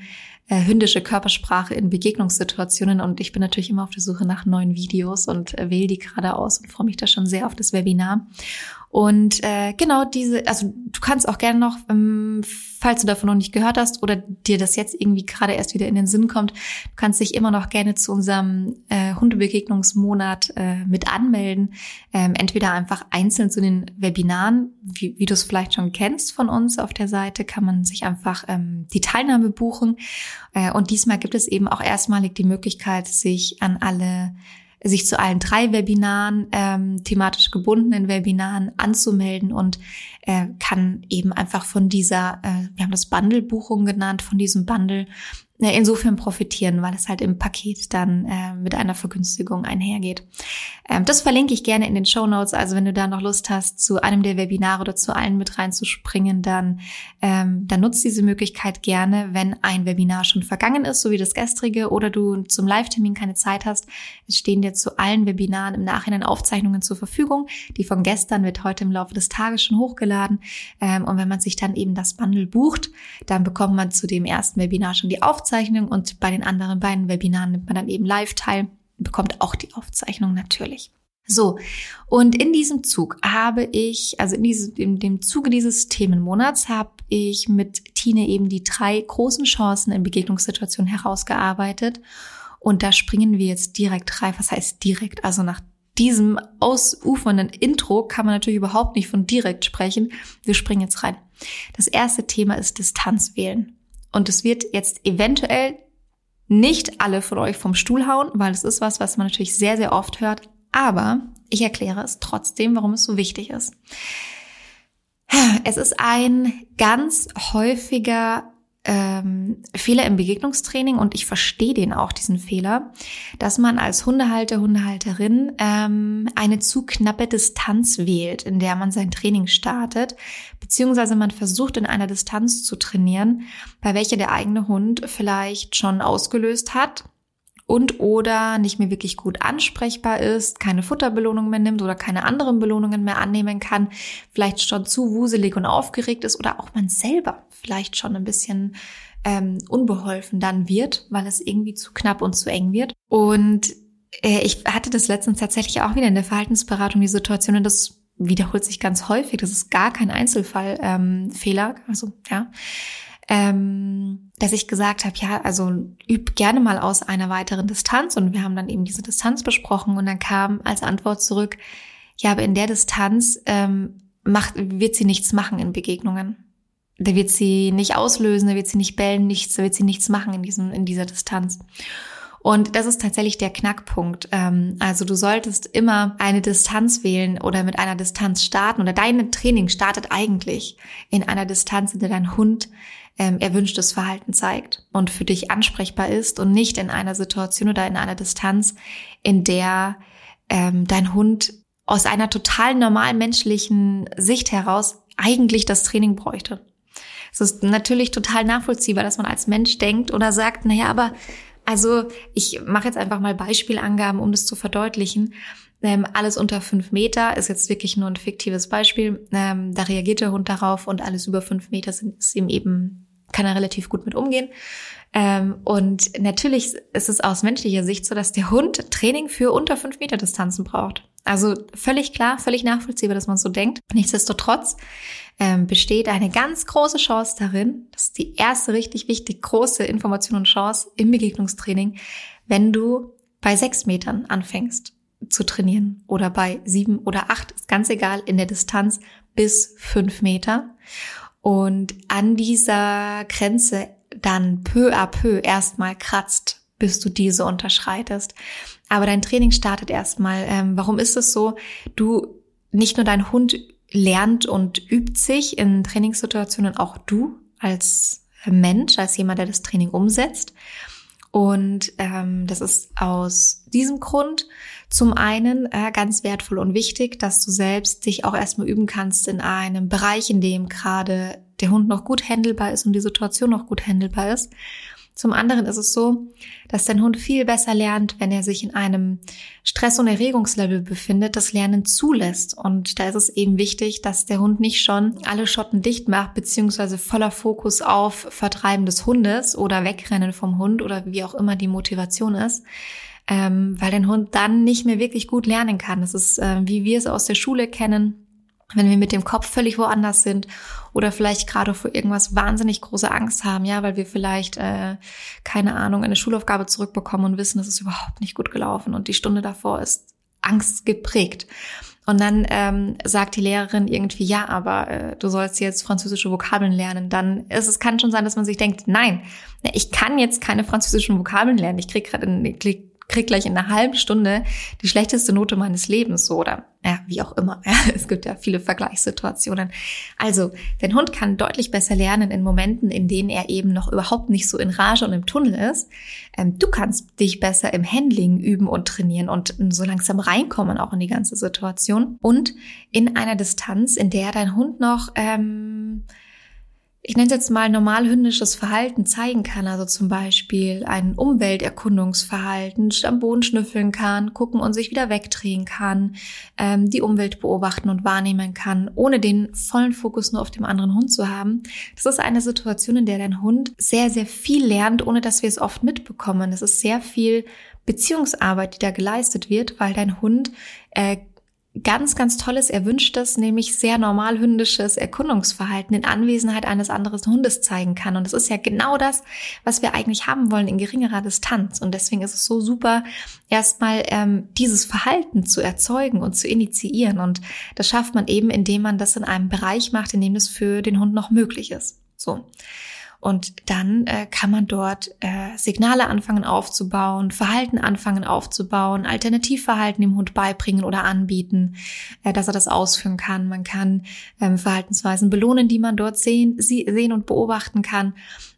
äh, hündische Körpersprache in Begegnungssituationen und ich bin natürlich immer auf der Suche nach neuen Videos und äh, wähle die gerade aus und freue mich da schon sehr auf das Webinar. Und äh, genau diese, also du kannst auch gerne noch, ähm, falls du davon noch nicht gehört hast oder dir das jetzt irgendwie gerade erst wieder in den Sinn kommt, du kannst dich immer noch gerne zu unserem äh, Hundebegegnungsmonat äh, mit anmelden. Ähm, entweder einfach einzeln zu den Webinaren, wie, wie du es vielleicht schon kennst von uns auf der Seite, kann man sich einfach ähm, die Teilnahme buchen. Äh, und diesmal gibt es eben auch erstmalig die Möglichkeit, sich an alle sich zu allen drei Webinaren, ähm, thematisch gebundenen Webinaren anzumelden und äh, kann eben einfach von dieser, äh, wir haben das Bundle-Buchung genannt, von diesem Bundle insofern profitieren, weil es halt im Paket dann äh, mit einer Vergünstigung einhergeht. Ähm, das verlinke ich gerne in den Show Notes. Also wenn du da noch Lust hast, zu einem der Webinare oder zu allen mit reinzuspringen, dann, ähm, dann nutzt diese Möglichkeit gerne, wenn ein Webinar schon vergangen ist, so wie das gestrige, oder du zum Live-Termin keine Zeit hast. Es stehen dir zu allen Webinaren im Nachhinein Aufzeichnungen zur Verfügung. Die von gestern wird heute im Laufe des Tages schon hochgeladen. Ähm, und wenn man sich dann eben das Bundle bucht, dann bekommt man zu dem ersten Webinar schon die Aufzeichnung Aufzeichnung und bei den anderen beiden Webinaren nimmt man dann eben live teil, bekommt auch die Aufzeichnung natürlich. So, und in diesem Zug habe ich, also in, diesem, in dem Zuge dieses Themenmonats habe ich mit Tine eben die drei großen Chancen in Begegnungssituationen herausgearbeitet. Und da springen wir jetzt direkt rein. Was heißt direkt? Also nach diesem ausufernden Intro kann man natürlich überhaupt nicht von direkt sprechen. Wir springen jetzt rein. Das erste Thema ist Distanz wählen. Und es wird jetzt eventuell nicht alle von euch vom Stuhl hauen, weil es ist was, was man natürlich sehr, sehr oft hört. Aber ich erkläre es trotzdem, warum es so wichtig ist. Es ist ein ganz häufiger ähm, Fehler im Begegnungstraining und ich verstehe den auch, diesen Fehler, dass man als Hundehalter, Hundehalterin ähm, eine zu knappe Distanz wählt, in der man sein Training startet, beziehungsweise man versucht in einer Distanz zu trainieren, bei welcher der eigene Hund vielleicht schon ausgelöst hat und oder nicht mehr wirklich gut ansprechbar ist, keine Futterbelohnung mehr nimmt oder keine anderen Belohnungen mehr annehmen kann, vielleicht schon zu wuselig und aufgeregt ist oder auch man selber vielleicht schon ein bisschen ähm, unbeholfen dann wird, weil es irgendwie zu knapp und zu eng wird. Und äh, ich hatte das letztens tatsächlich auch wieder in der Verhaltensberatung die Situation und das wiederholt sich ganz häufig. Das ist gar kein Einzelfallfehler. Ähm, also ja ähm, dass ich gesagt habe, ja, also üb gerne mal aus einer weiteren Distanz und wir haben dann eben diese Distanz besprochen und dann kam als Antwort zurück, ja, aber in der Distanz ähm, macht, wird sie nichts machen in Begegnungen. Da wird sie nicht auslösen, da wird sie nicht bellen, nichts, da wird sie nichts machen in diesem, in dieser Distanz. Und das ist tatsächlich der Knackpunkt. Ähm, also du solltest immer eine Distanz wählen oder mit einer Distanz starten oder dein Training startet eigentlich in einer Distanz, in der dein Hund ähm, erwünschtes Verhalten zeigt und für dich ansprechbar ist und nicht in einer Situation oder in einer Distanz, in der ähm, dein Hund aus einer total normal menschlichen Sicht heraus eigentlich das Training bräuchte. Es ist natürlich total nachvollziehbar, dass man als Mensch denkt oder sagt, naja, aber also ich mache jetzt einfach mal Beispielangaben, um das zu verdeutlichen. Ähm, alles unter fünf Meter ist jetzt wirklich nur ein fiktives Beispiel. Ähm, da reagiert der Hund darauf und alles über fünf Meter sind, ist ihm eben, kann er relativ gut mit umgehen. Ähm, und natürlich ist es aus menschlicher Sicht so, dass der Hund Training für unter fünf Meter Distanzen braucht. Also völlig klar, völlig nachvollziehbar, dass man so denkt. Nichtsdestotrotz ähm, besteht eine ganz große Chance darin, das ist die erste richtig wichtig große Information und Chance im Begegnungstraining, wenn du bei sechs Metern anfängst zu trainieren oder bei sieben oder acht, ist ganz egal, in der Distanz bis fünf Meter. Und an dieser Grenze dann peu à peu erstmal kratzt, bis du diese unterschreitest. Aber dein Training startet erstmal. Ähm, warum ist es so? Du, nicht nur dein Hund lernt und übt sich in Trainingssituationen, auch du als Mensch, als jemand, der das Training umsetzt. Und ähm, das ist aus diesem Grund zum einen äh, ganz wertvoll und wichtig, dass du selbst dich auch erstmal üben kannst in einem Bereich, in dem gerade der Hund noch gut handelbar ist und die Situation noch gut handelbar ist. Zum anderen ist es so, dass dein Hund viel besser lernt, wenn er sich in einem Stress- und Erregungslevel befindet, das Lernen zulässt. Und da ist es eben wichtig, dass der Hund nicht schon alle Schotten dicht macht, beziehungsweise voller Fokus auf Vertreiben des Hundes oder Wegrennen vom Hund oder wie auch immer die Motivation ist. Ähm, weil dein Hund dann nicht mehr wirklich gut lernen kann. Das ist, äh, wie wir es aus der Schule kennen, wenn wir mit dem Kopf völlig woanders sind oder vielleicht gerade vor irgendwas wahnsinnig große Angst haben, ja, weil wir vielleicht, äh, keine Ahnung, eine Schulaufgabe zurückbekommen und wissen, es ist überhaupt nicht gut gelaufen und die Stunde davor ist Angst geprägt. Und dann ähm, sagt die Lehrerin irgendwie, ja, aber äh, du sollst jetzt französische Vokabeln lernen. Dann ist es kann schon sein, dass man sich denkt, nein, ich kann jetzt keine französischen Vokabeln lernen. Ich krieg gerade krieg gleich in einer halben Stunde die schlechteste Note meines Lebens, so oder ja, wie auch immer. <laughs> Ja, es gibt ja viele Vergleichssituationen. Also, dein Hund kann deutlich besser lernen in Momenten, in denen er eben noch überhaupt nicht so in Rage und im Tunnel ist. Ähm, du kannst dich besser im Handling üben und trainieren und so langsam reinkommen auch in die ganze Situation und in einer Distanz, in der dein Hund noch ähm, ich nenne es jetzt mal normal hündisches Verhalten zeigen kann, also zum Beispiel ein Umwelterkundungsverhalten, am Boden schnüffeln kann, gucken und sich wieder wegdrehen kann, ähm, die Umwelt beobachten und wahrnehmen kann, ohne den vollen Fokus nur auf dem anderen Hund zu haben. Das ist eine Situation, in der dein Hund sehr, sehr viel lernt, ohne dass wir es oft mitbekommen. Es ist sehr viel Beziehungsarbeit, die da geleistet wird, weil dein Hund äh, ganz, ganz tolles, erwünschtes, nämlich sehr normal hündisches Erkundungsverhalten in Anwesenheit eines anderen Hundes zeigen kann. Und das ist ja genau das, was wir eigentlich haben wollen in geringerer Distanz. Und deswegen ist es so super, erstmal ähm, dieses Verhalten zu erzeugen und zu initiieren. Und das schafft man eben, indem man das in einem Bereich macht, in dem es für den Hund noch möglich ist. So. Und dann äh, kann man dort äh, Signale anfangen aufzubauen, Verhalten anfangen aufzubauen, Alternativverhalten dem Hund beibringen oder anbieten, äh, dass er das ausführen kann. Man kann ähm, Verhaltensweisen belohnen, die man dort sehen, sie, sehen und beobachten kann,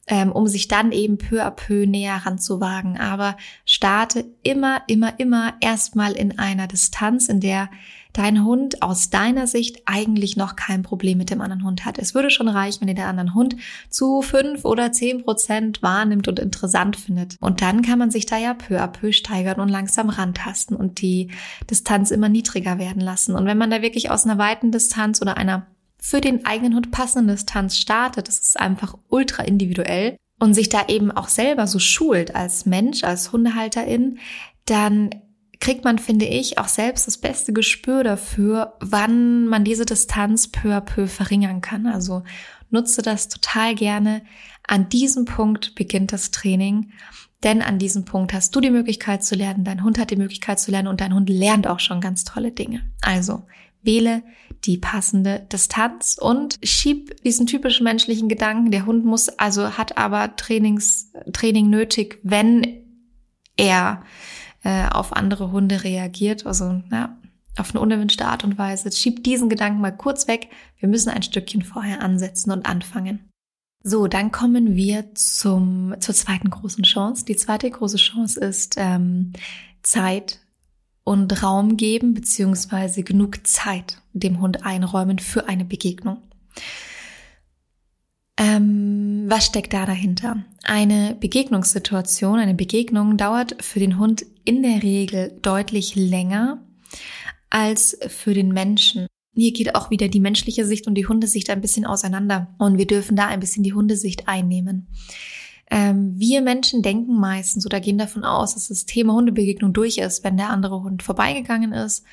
ähm, um sich dann eben peu à peu näher ranzuwagen. Aber starte immer, immer, immer erstmal in einer Distanz, in der dein Hund aus deiner Sicht eigentlich noch kein Problem mit dem anderen Hund hat. Es würde schon reichen, wenn ihr der anderen Hund zu fünf oder zehn Prozent wahrnimmt und interessant findet. Und dann kann man sich da ja peu à peu steigern und langsam rantasten und die Distanz immer niedriger werden lassen. Und wenn man da wirklich aus einer weiten Distanz oder einer für den eigenen Hund passenden Distanz startet, das ist einfach ultra individuell und sich da eben auch selber so schult als Mensch, als Hundehalterin, dann kriegt man, finde ich, auch selbst das beste Gespür dafür, wann man diese Distanz peu à peu verringern kann. Also nutze das total gerne. An diesem Punkt beginnt das Training, denn an diesem Punkt hast du die Möglichkeit zu lernen, dein Hund hat die Möglichkeit zu lernen und dein Hund lernt auch schon ganz tolle Dinge. Also wähle die passende Distanz und schieb diesen typischen menschlichen Gedanken. Der Hund muss also hat aber Trainings, Training nötig, wenn er äh, auf andere Hunde reagiert, also ja, auf eine unerwünschte Art und Weise. Schiebt diesen Gedanken mal kurz weg. Wir müssen ein Stückchen vorher ansetzen und anfangen. So, dann kommen wir zum, zur zweiten großen Chance. Die zweite große Chance ist ähm, Zeit und Raum geben, beziehungsweise genug Zeit dem Hund einräumen für eine Begegnung. Ähm, was steckt da dahinter? Eine Begegnungssituation, eine Begegnung dauert für den Hund in der Regel deutlich länger als für den Menschen. Hier geht auch wieder die menschliche Sicht und die Hundesicht ein bisschen auseinander und wir dürfen da ein bisschen die Hundesicht einnehmen. Ähm, wir Menschen denken meistens oder gehen davon aus, dass das Thema Hundebegegnung durch ist, wenn der andere Hund vorbeigegangen ist,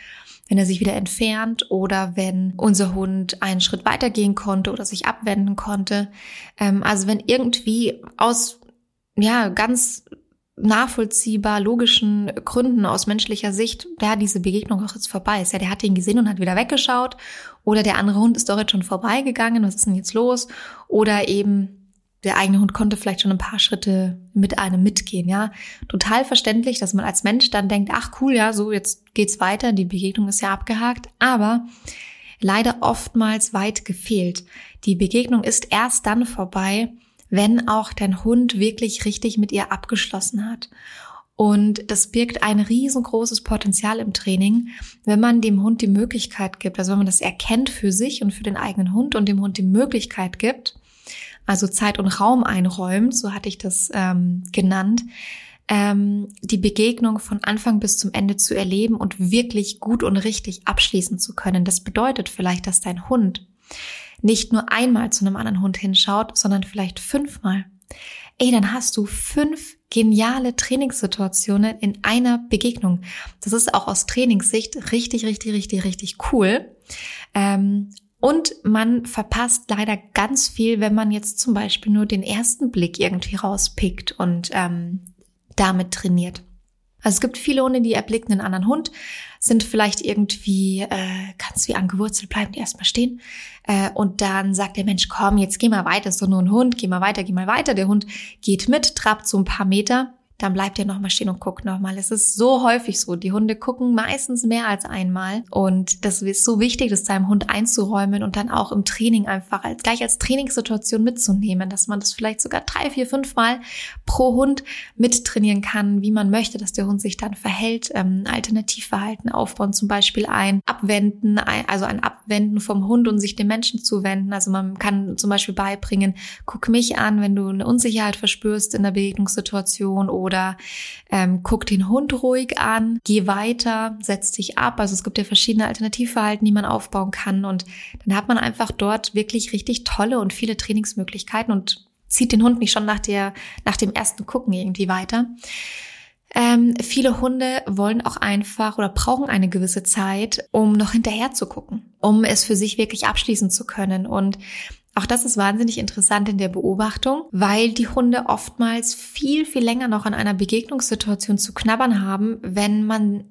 wenn er sich wieder entfernt oder wenn unser Hund einen Schritt weitergehen konnte oder sich abwenden konnte. Ähm, also wenn irgendwie aus ja ganz nachvollziehbar logischen Gründen aus menschlicher Sicht, ja, diese Begegnung auch jetzt vorbei ist. Ja, der hat ihn gesehen und hat wieder weggeschaut. Oder der andere Hund ist doch jetzt schon vorbeigegangen. Was ist denn jetzt los? Oder eben der eigene Hund konnte vielleicht schon ein paar Schritte mit einem mitgehen, ja. Total verständlich, dass man als Mensch dann denkt, ach cool, ja, so jetzt geht's weiter, die Begegnung ist ja abgehakt. Aber leider oftmals weit gefehlt. Die Begegnung ist erst dann vorbei, wenn auch dein Hund wirklich richtig mit ihr abgeschlossen hat. Und das birgt ein riesengroßes Potenzial im Training, wenn man dem Hund die Möglichkeit gibt, also wenn man das erkennt für sich und für den eigenen Hund und dem Hund die Möglichkeit gibt, also Zeit und Raum einräumt, so hatte ich das ähm, genannt, ähm, die Begegnung von Anfang bis zum Ende zu erleben und wirklich gut und richtig abschließen zu können. Das bedeutet vielleicht, dass dein Hund nicht nur einmal zu einem anderen Hund hinschaut, sondern vielleicht fünfmal. Ey, dann hast du fünf geniale Trainingssituationen in einer Begegnung. Das ist auch aus Trainingssicht richtig, richtig, richtig, richtig cool. Ähm, und man verpasst leider ganz viel, wenn man jetzt zum Beispiel nur den ersten Blick irgendwie rauspickt und ähm, damit trainiert. Also es gibt viele Hunde, die erblicken einen anderen Hund, sind vielleicht irgendwie äh, ganz wie angewurzelt, bleiben die erstmal stehen. Äh, und dann sagt der Mensch, komm, jetzt geh mal weiter, ist doch nur ein Hund, geh mal weiter, geh mal weiter. Der Hund geht mit, trabt so ein paar Meter dann bleibt ihr nochmal stehen und guckt nochmal. Es ist so häufig so. Die Hunde gucken meistens mehr als einmal. Und das ist so wichtig, das deinem Hund einzuräumen und dann auch im Training einfach als, gleich als Trainingssituation mitzunehmen, dass man das vielleicht sogar drei, vier, fünf Mal pro Hund mittrainieren kann, wie man möchte, dass der Hund sich dann verhält. Ähm, Alternativverhalten aufbauen, zum Beispiel ein Abwenden, also ein Abwenden vom Hund und sich dem Menschen zuwenden. Also man kann zum Beispiel beibringen, guck mich an, wenn du eine Unsicherheit verspürst in der Begegnungssituation oder ähm, guck den Hund ruhig an, geh weiter, setz dich ab. Also es gibt ja verschiedene Alternativverhalten, die man aufbauen kann und dann hat man einfach dort wirklich richtig tolle und viele Trainingsmöglichkeiten und zieht den Hund nicht schon nach der, nach dem ersten Gucken irgendwie weiter. Ähm, viele Hunde wollen auch einfach oder brauchen eine gewisse Zeit, um noch hinterher zu gucken, um es für sich wirklich abschließen zu können. Und auch das ist wahnsinnig interessant in der Beobachtung, weil die Hunde oftmals viel, viel länger noch an einer Begegnungssituation zu knabbern haben, wenn man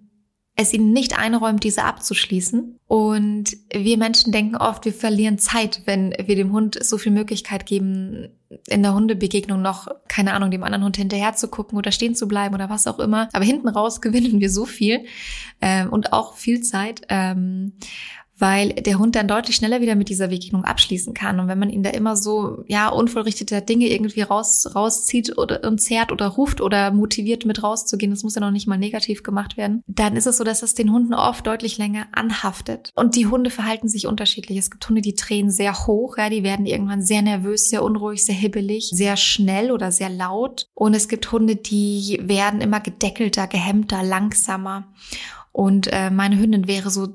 es ihnen nicht einräumt, diese abzuschließen. Und wir Menschen denken oft, wir verlieren Zeit, wenn wir dem Hund so viel Möglichkeit geben, in der Hundebegegnung noch, keine Ahnung, dem anderen Hund hinterher zu gucken oder stehen zu bleiben oder was auch immer. Aber hinten raus <laughs> gewinnen wir so viel ähm, und auch viel Zeit. Ähm, weil der Hund dann deutlich schneller wieder mit dieser Begegnung abschließen kann. Und wenn man ihn da immer so, ja, unvollrichtete Dinge irgendwie raus, rauszieht oder und zerrt oder ruft oder motiviert mit rauszugehen, das muss ja noch nicht mal negativ gemacht werden, dann ist es so, dass das den Hunden oft deutlich länger anhaftet. Und die Hunde verhalten sich unterschiedlich. Es gibt Hunde, die drehen sehr hoch, ja, die werden irgendwann sehr nervös, sehr unruhig, sehr hibbelig, sehr schnell oder sehr laut. Und es gibt Hunde, die werden immer gedeckelter, gehemmter, langsamer. Und äh, meine Hündin wäre so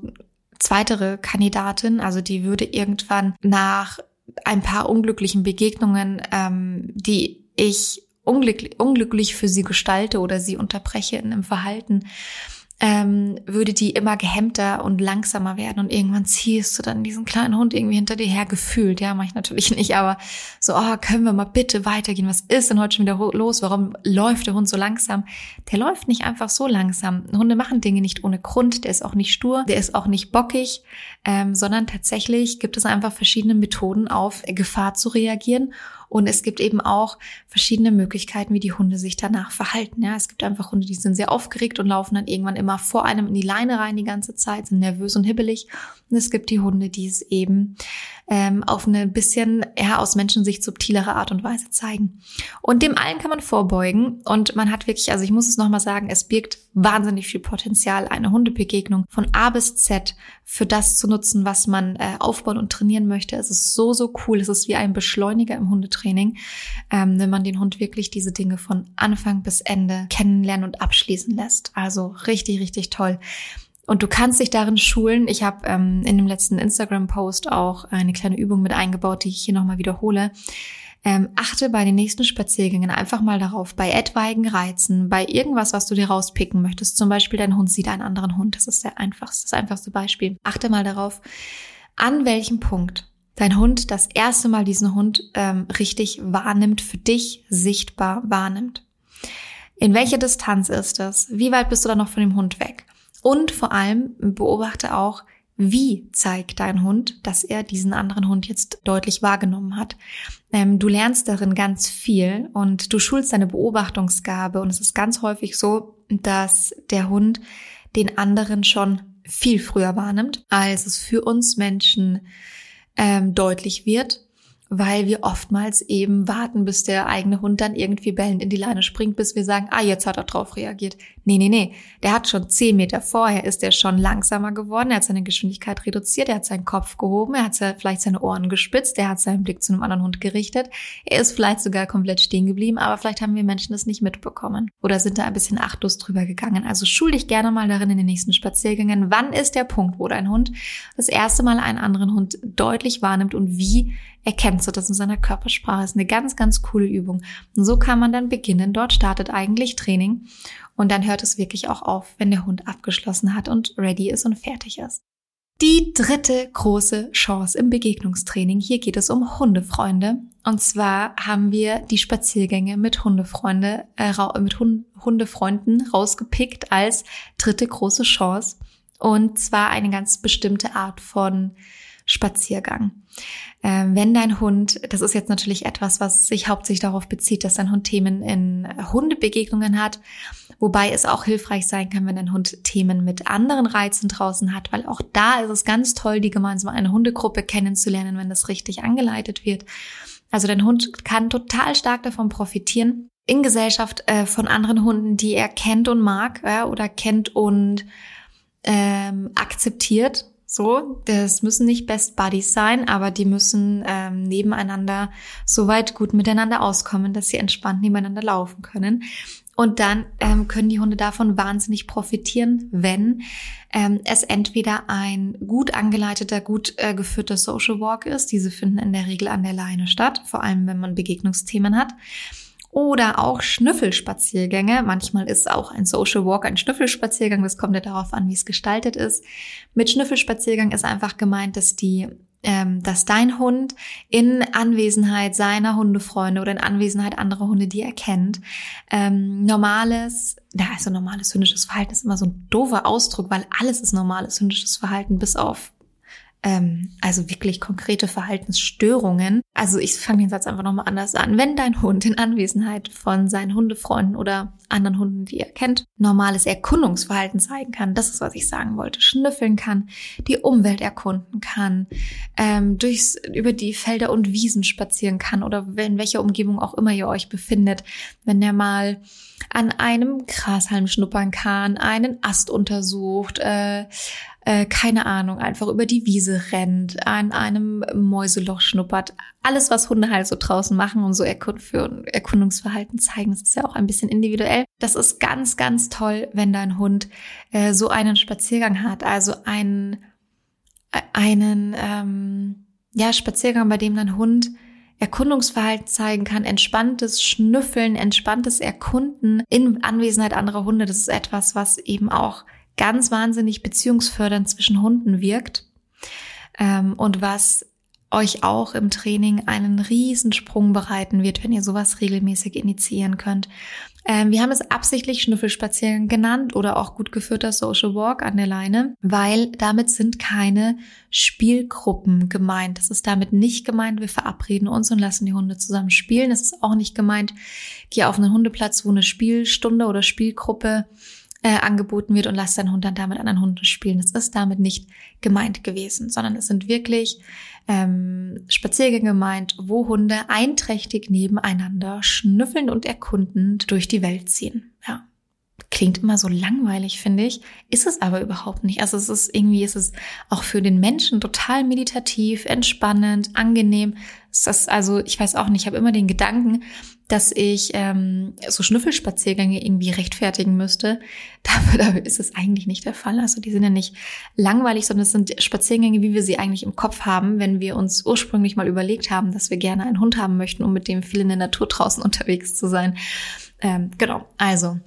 zweitere Kandidatin, also die würde irgendwann nach ein paar unglücklichen Begegnungen, ähm, die ich unglücklich, unglücklich für sie gestalte oder sie unterbreche in einem Verhalten, ähm, würde die immer gehemmter und langsamer werden und irgendwann ziehst du dann diesen kleinen Hund irgendwie hinter dir her gefühlt. Ja, mache ich natürlich nicht, aber so, oh, können wir mal bitte weitergehen? Was ist denn heute schon wieder los? Warum läuft der Hund so langsam? Der läuft nicht einfach so langsam. Hunde machen Dinge nicht ohne Grund. Der ist auch nicht stur, der ist auch nicht bockig, ähm, sondern tatsächlich gibt es einfach verschiedene Methoden auf Gefahr zu reagieren Und es gibt eben auch verschiedene Möglichkeiten, wie die Hunde sich danach verhalten. Ja, es gibt einfach Hunde, die sind sehr aufgeregt und laufen dann irgendwann immer vor einem in die Leine rein die ganze Zeit, sind nervös und hibbelig. Und es gibt die Hunde, die es eben ähm, auf eine bisschen eher aus Menschensicht subtilere Art und Weise zeigen. Und dem allen kann man vorbeugen. Und man hat wirklich, also ich muss es nochmal sagen, es birgt wahnsinnig viel Potenzial, eine Hundebegegnung von A bis Z für das zu nutzen, was man äh, aufbauen und trainieren möchte. Es ist so, so cool. Es ist wie ein Beschleuniger im Hundetraining, ähm, wenn man den Hund wirklich diese Dinge von Anfang bis Ende kennenlernen und abschließen lässt. Also richtig, richtig toll. Und du kannst dich darin schulen. Ich habe ähm, in dem letzten Instagram-Post auch eine kleine Übung mit eingebaut, die ich hier nochmal wiederhole. Ähm, achte bei den nächsten Spaziergängen einfach mal darauf, bei etwaigen Reizen, bei irgendwas, was du dir rauspicken möchtest. Zum Beispiel dein Hund sieht einen anderen Hund. Das ist der einfachste, das einfachste Beispiel. Achte mal darauf, an welchem Punkt dein Hund das erste Mal diesen Hund ähm, richtig wahrnimmt, für dich sichtbar wahrnimmt. In welcher Distanz ist das? Wie weit bist du da noch von dem Hund weg? Und vor allem beobachte auch, wie zeigt dein Hund, dass er diesen anderen Hund jetzt deutlich wahrgenommen hat. Ähm, du lernst darin ganz viel und du schulst deine Beobachtungsgabe und es ist ganz häufig so, dass der Hund den anderen schon viel früher wahrnimmt, als es für uns Menschen ähm, deutlich wird weil wir oftmals eben warten, bis der eigene Hund dann irgendwie bellend in die Leine springt, bis wir sagen, ah, jetzt hat er drauf reagiert. Nee, nee, nee. Der hat schon zehn Meter vorher, ist er schon langsamer geworden, er hat seine Geschwindigkeit reduziert, er hat seinen Kopf gehoben, er hat vielleicht seine Ohren gespitzt, er hat seinen Blick zu einem anderen Hund gerichtet, er ist vielleicht sogar komplett stehen geblieben, aber vielleicht haben wir Menschen das nicht mitbekommen oder sind da ein bisschen achtlos drüber gegangen. Also schul dich gerne mal darin in den nächsten Spaziergängen. Wann ist der Punkt, wo dein Hund das erste Mal einen anderen Hund deutlich wahrnimmt und wie erkennst du das in seiner Körpersprache. Ist eine ganz, ganz coole Übung. Und so kann man dann beginnen. Dort startet eigentlich Training und dann hört es wirklich auch auf, wenn der Hund abgeschlossen hat und ready ist und fertig ist. Die dritte große Chance im Begegnungstraining. Hier geht es um Hundefreunde. Und zwar haben wir die Spaziergänge mit Hundefreunde, äh, mit Hund Hundefreunden rausgepickt als dritte große Chance. Und zwar eine ganz bestimmte Art von Spaziergang. Ähm, wenn dein Hund, das ist jetzt natürlich etwas, was sich hauptsächlich darauf bezieht, dass dein Hund Themen in Hundebegegnungen hat, wobei es auch hilfreich sein kann, wenn dein Hund Themen mit anderen Reizen draußen hat, weil auch da ist es ganz toll, die gemeinsam eine Hundegruppe kennenzulernen, wenn das richtig angeleitet wird. Also dein Hund kann total stark davon profitieren, in Gesellschaft äh, von anderen Hunden, die er kennt und mag ja, oder kennt und ähm, akzeptiert so, das müssen nicht Best Buddies sein, aber die müssen ähm, nebeneinander so weit gut miteinander auskommen, dass sie entspannt nebeneinander laufen können. Und dann ähm, können die Hunde davon wahnsinnig profitieren, wenn ähm, es entweder ein gut angeleiteter, gut äh, geführter Social Walk ist. Diese finden in der Regel an der Leine statt, vor allem wenn man Begegnungsthemen hat oder auch Schnüffelspaziergänge. Manchmal ist auch ein Social Walk ein Schnüffelspaziergang. Das kommt ja darauf an, wie es gestaltet ist. Mit Schnüffelspaziergang ist einfach gemeint, dass die ähm, dass dein Hund in Anwesenheit seiner Hundefreunde oder in Anwesenheit anderer Hunde, die er kennt, ähm, normales, da ja, also normales hündisches Verhalten ist immer so ein doofer Ausdruck, weil alles ist normales hündisches Verhalten, bis auf ähm, also wirklich konkrete Verhaltensstörungen. Also ich fange den Satz einfach nochmal anders an. Wenn dein Hund in Anwesenheit von seinen Hundefreunden oder anderen Hunden, die er kennt, normales Erkundungsverhalten zeigen kann, das ist, was ich sagen wollte, schnüffeln kann, die Umwelt erkunden kann, ähm, durchs, über die Felder und Wiesen spazieren kann oder in welcher Umgebung auch immer ihr euch befindet, wenn der mal an einem Grashalm schnuppern kann, einen Ast untersucht, äh, äh, keine Ahnung, einfach über die Wiese rennt, an einem Mäuseloch schnuppert. Alles, was Hunde halt so draußen machen und so Erkund für Erkundungsverhalten zeigen, das ist ja auch ein bisschen individuell. Das ist ganz, ganz toll, wenn dein Hund äh, so einen Spaziergang hat, also einen, äh, einen ähm, ja, Spaziergang, bei dem dein Hund Erkundungsverhalten zeigen kann, entspanntes Schnüffeln, entspanntes Erkunden in Anwesenheit anderer Hunde. Das ist etwas, was eben auch ganz wahnsinnig beziehungsfördernd zwischen Hunden wirkt ähm, und was euch auch im Training einen Riesensprung bereiten wird, wenn ihr sowas regelmäßig initiieren könnt. Ähm, wir haben es absichtlich Schnüffelspaziergang genannt oder auch gut geführter Social Walk an der Leine, weil damit sind keine Spielgruppen gemeint. Das ist damit nicht gemeint, wir verabreden uns und lassen die Hunde zusammen spielen. Es ist auch nicht gemeint, geh auf einen Hundeplatz, wo eine Spielstunde oder Spielgruppe äh, angeboten wird und lass deinen Hund dann damit anderen Hunden spielen. Das ist damit nicht gemeint gewesen, sondern es sind wirklich ähm, Spaziergänge gemeint, wo Hunde einträchtig nebeneinander schnüffelnd und erkundend durch die Welt ziehen. Ja. Klingt immer so langweilig, finde ich. Ist es aber überhaupt nicht. Also es ist irgendwie, ist es auch für den Menschen total meditativ, entspannend, angenehm. Ist also, ich weiß auch nicht, ich habe immer den Gedanken, dass ich ähm, so Schnüffelspaziergänge irgendwie rechtfertigen müsste. <laughs> Dafür, dafür ist es eigentlich nicht der Fall. Also die sind ja nicht langweilig, sondern es sind Spaziergänge, wie wir sie eigentlich im Kopf haben, wenn wir uns ursprünglich mal überlegt haben, dass wir gerne einen Hund haben möchten, um mit dem viel in der Natur draußen <laughs> unterwegs zu sein. Ähm, genau, also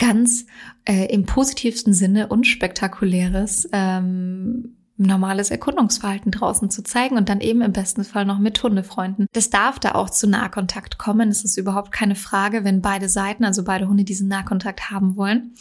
ganz äh, im positivsten Sinne unspektakuläres ähm, normales Erkundungsverhalten draußen zu zeigen und dann eben im besten Fall noch mit Hundefreunden. Das darf da auch zu Nahkontakt kommen. Es ist überhaupt keine Frage, wenn beide Seiten, also beide Hunde diesen Nahkontakt haben wollen.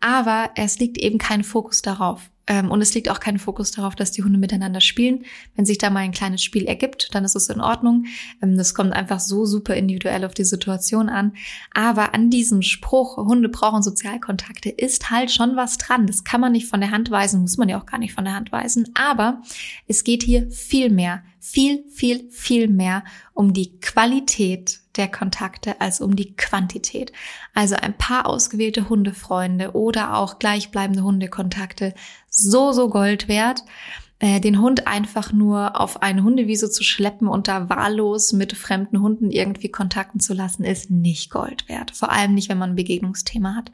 Aber es liegt eben kein Fokus darauf. Ähm, und es liegt auch kein Fokus darauf, dass die Hunde miteinander spielen. Wenn sich da mal ein kleines Spiel ergibt, dann ist es in Ordnung. Ähm, das kommt einfach so super individuell auf die Situation an. Aber an diesem Spruch, Hunde brauchen Sozialkontakte, ist halt schon was dran. Das kann man nicht von der Hand weisen, muss man ja auch gar nicht von der Hand weisen. Aber es geht hier viel mehr, viel, viel, viel mehr um die Qualität der Kontakte als um die Quantität. Also ein paar ausgewählte Hundefreunde oder auch gleichbleibende Hundekontakte so, so Gold wert den Hund einfach nur auf eine Hundewiese zu schleppen und da wahllos mit fremden Hunden irgendwie kontakten zu lassen, ist nicht Gold wert. Vor allem nicht, wenn man ein Begegnungsthema hat.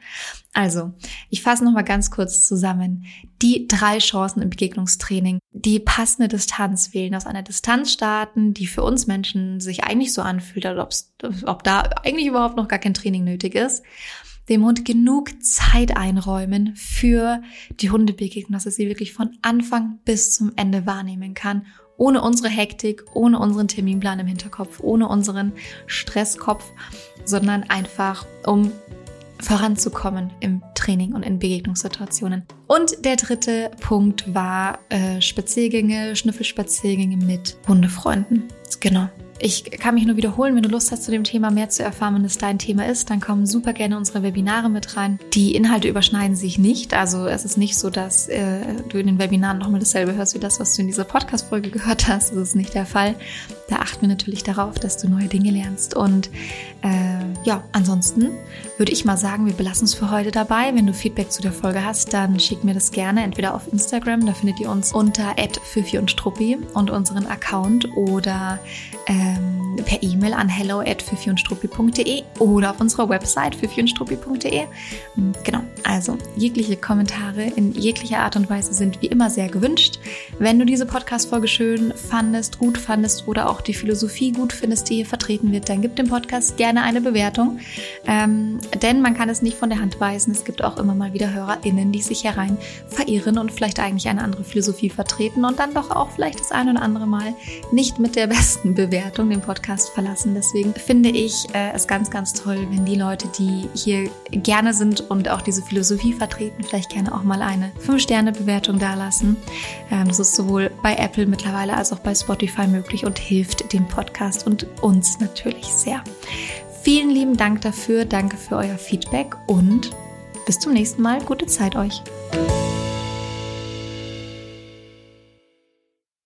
Also, ich fasse nochmal ganz kurz zusammen. Die drei Chancen im Begegnungstraining. Die passende Distanz wählen, aus einer Distanz starten, die für uns Menschen sich eigentlich so anfühlt, ob da eigentlich überhaupt noch gar kein Training nötig ist dem Hund genug Zeit einräumen für die Hundebegegnung, dass er sie wirklich von Anfang bis zum Ende wahrnehmen kann, ohne unsere Hektik, ohne unseren Terminplan im Hinterkopf, ohne unseren Stresskopf, sondern einfach um voranzukommen im Training und in Begegnungssituationen. Und der dritte Punkt war äh, Spaziergänge, Schnüffelspaziergänge mit Hundefreunden. Genau. Ich kann mich nur wiederholen, wenn du Lust hast, zu dem Thema mehr zu erfahren, wenn es dein Thema ist, dann kommen super gerne unsere Webinare mit rein. Die Inhalte überschneiden sich nicht. Also es ist nicht so, dass äh, du in den Webinaren nochmal dasselbe hörst wie das, was du in dieser Podcast-Folge gehört hast. Das ist nicht der Fall. Da achten wir natürlich darauf, dass du neue Dinge lernst. Und äh, ja, ansonsten würde ich mal sagen, wir belassen es für heute dabei. Wenn du Feedback zu der Folge hast, dann schick mir das gerne entweder auf Instagram, da findet ihr uns unter @fifi und Struppi und unseren Account oder ähm, per E-Mail an hello at oder auf unserer Website fifiundstruppi.de. Hm, genau, also jegliche Kommentare in jeglicher Art und Weise sind wie immer sehr gewünscht. Wenn du diese Podcast-Folge schön fandest, gut fandest oder auch die Philosophie gut findest, die hier vertreten wird, dann gib dem Podcast gerne eine Bewertung. Ähm, denn man kann es nicht von der Hand weisen. Es gibt auch immer mal wieder HörerInnen, die sich herein verirren und vielleicht eigentlich eine andere Philosophie vertreten und dann doch auch vielleicht das ein oder andere Mal nicht mit der besten Bewertung den Podcast verlassen. Deswegen finde ich äh, es ganz, ganz toll, wenn die Leute, die hier gerne sind und auch diese Philosophie vertreten, vielleicht gerne auch mal eine 5-Sterne-Bewertung dalassen. Ähm, das ist sowohl bei Apple mittlerweile als auch bei Spotify möglich und hilft dem Podcast und uns natürlich sehr. Vielen lieben Dank dafür, danke für euer Feedback und bis zum nächsten Mal. Gute Zeit euch.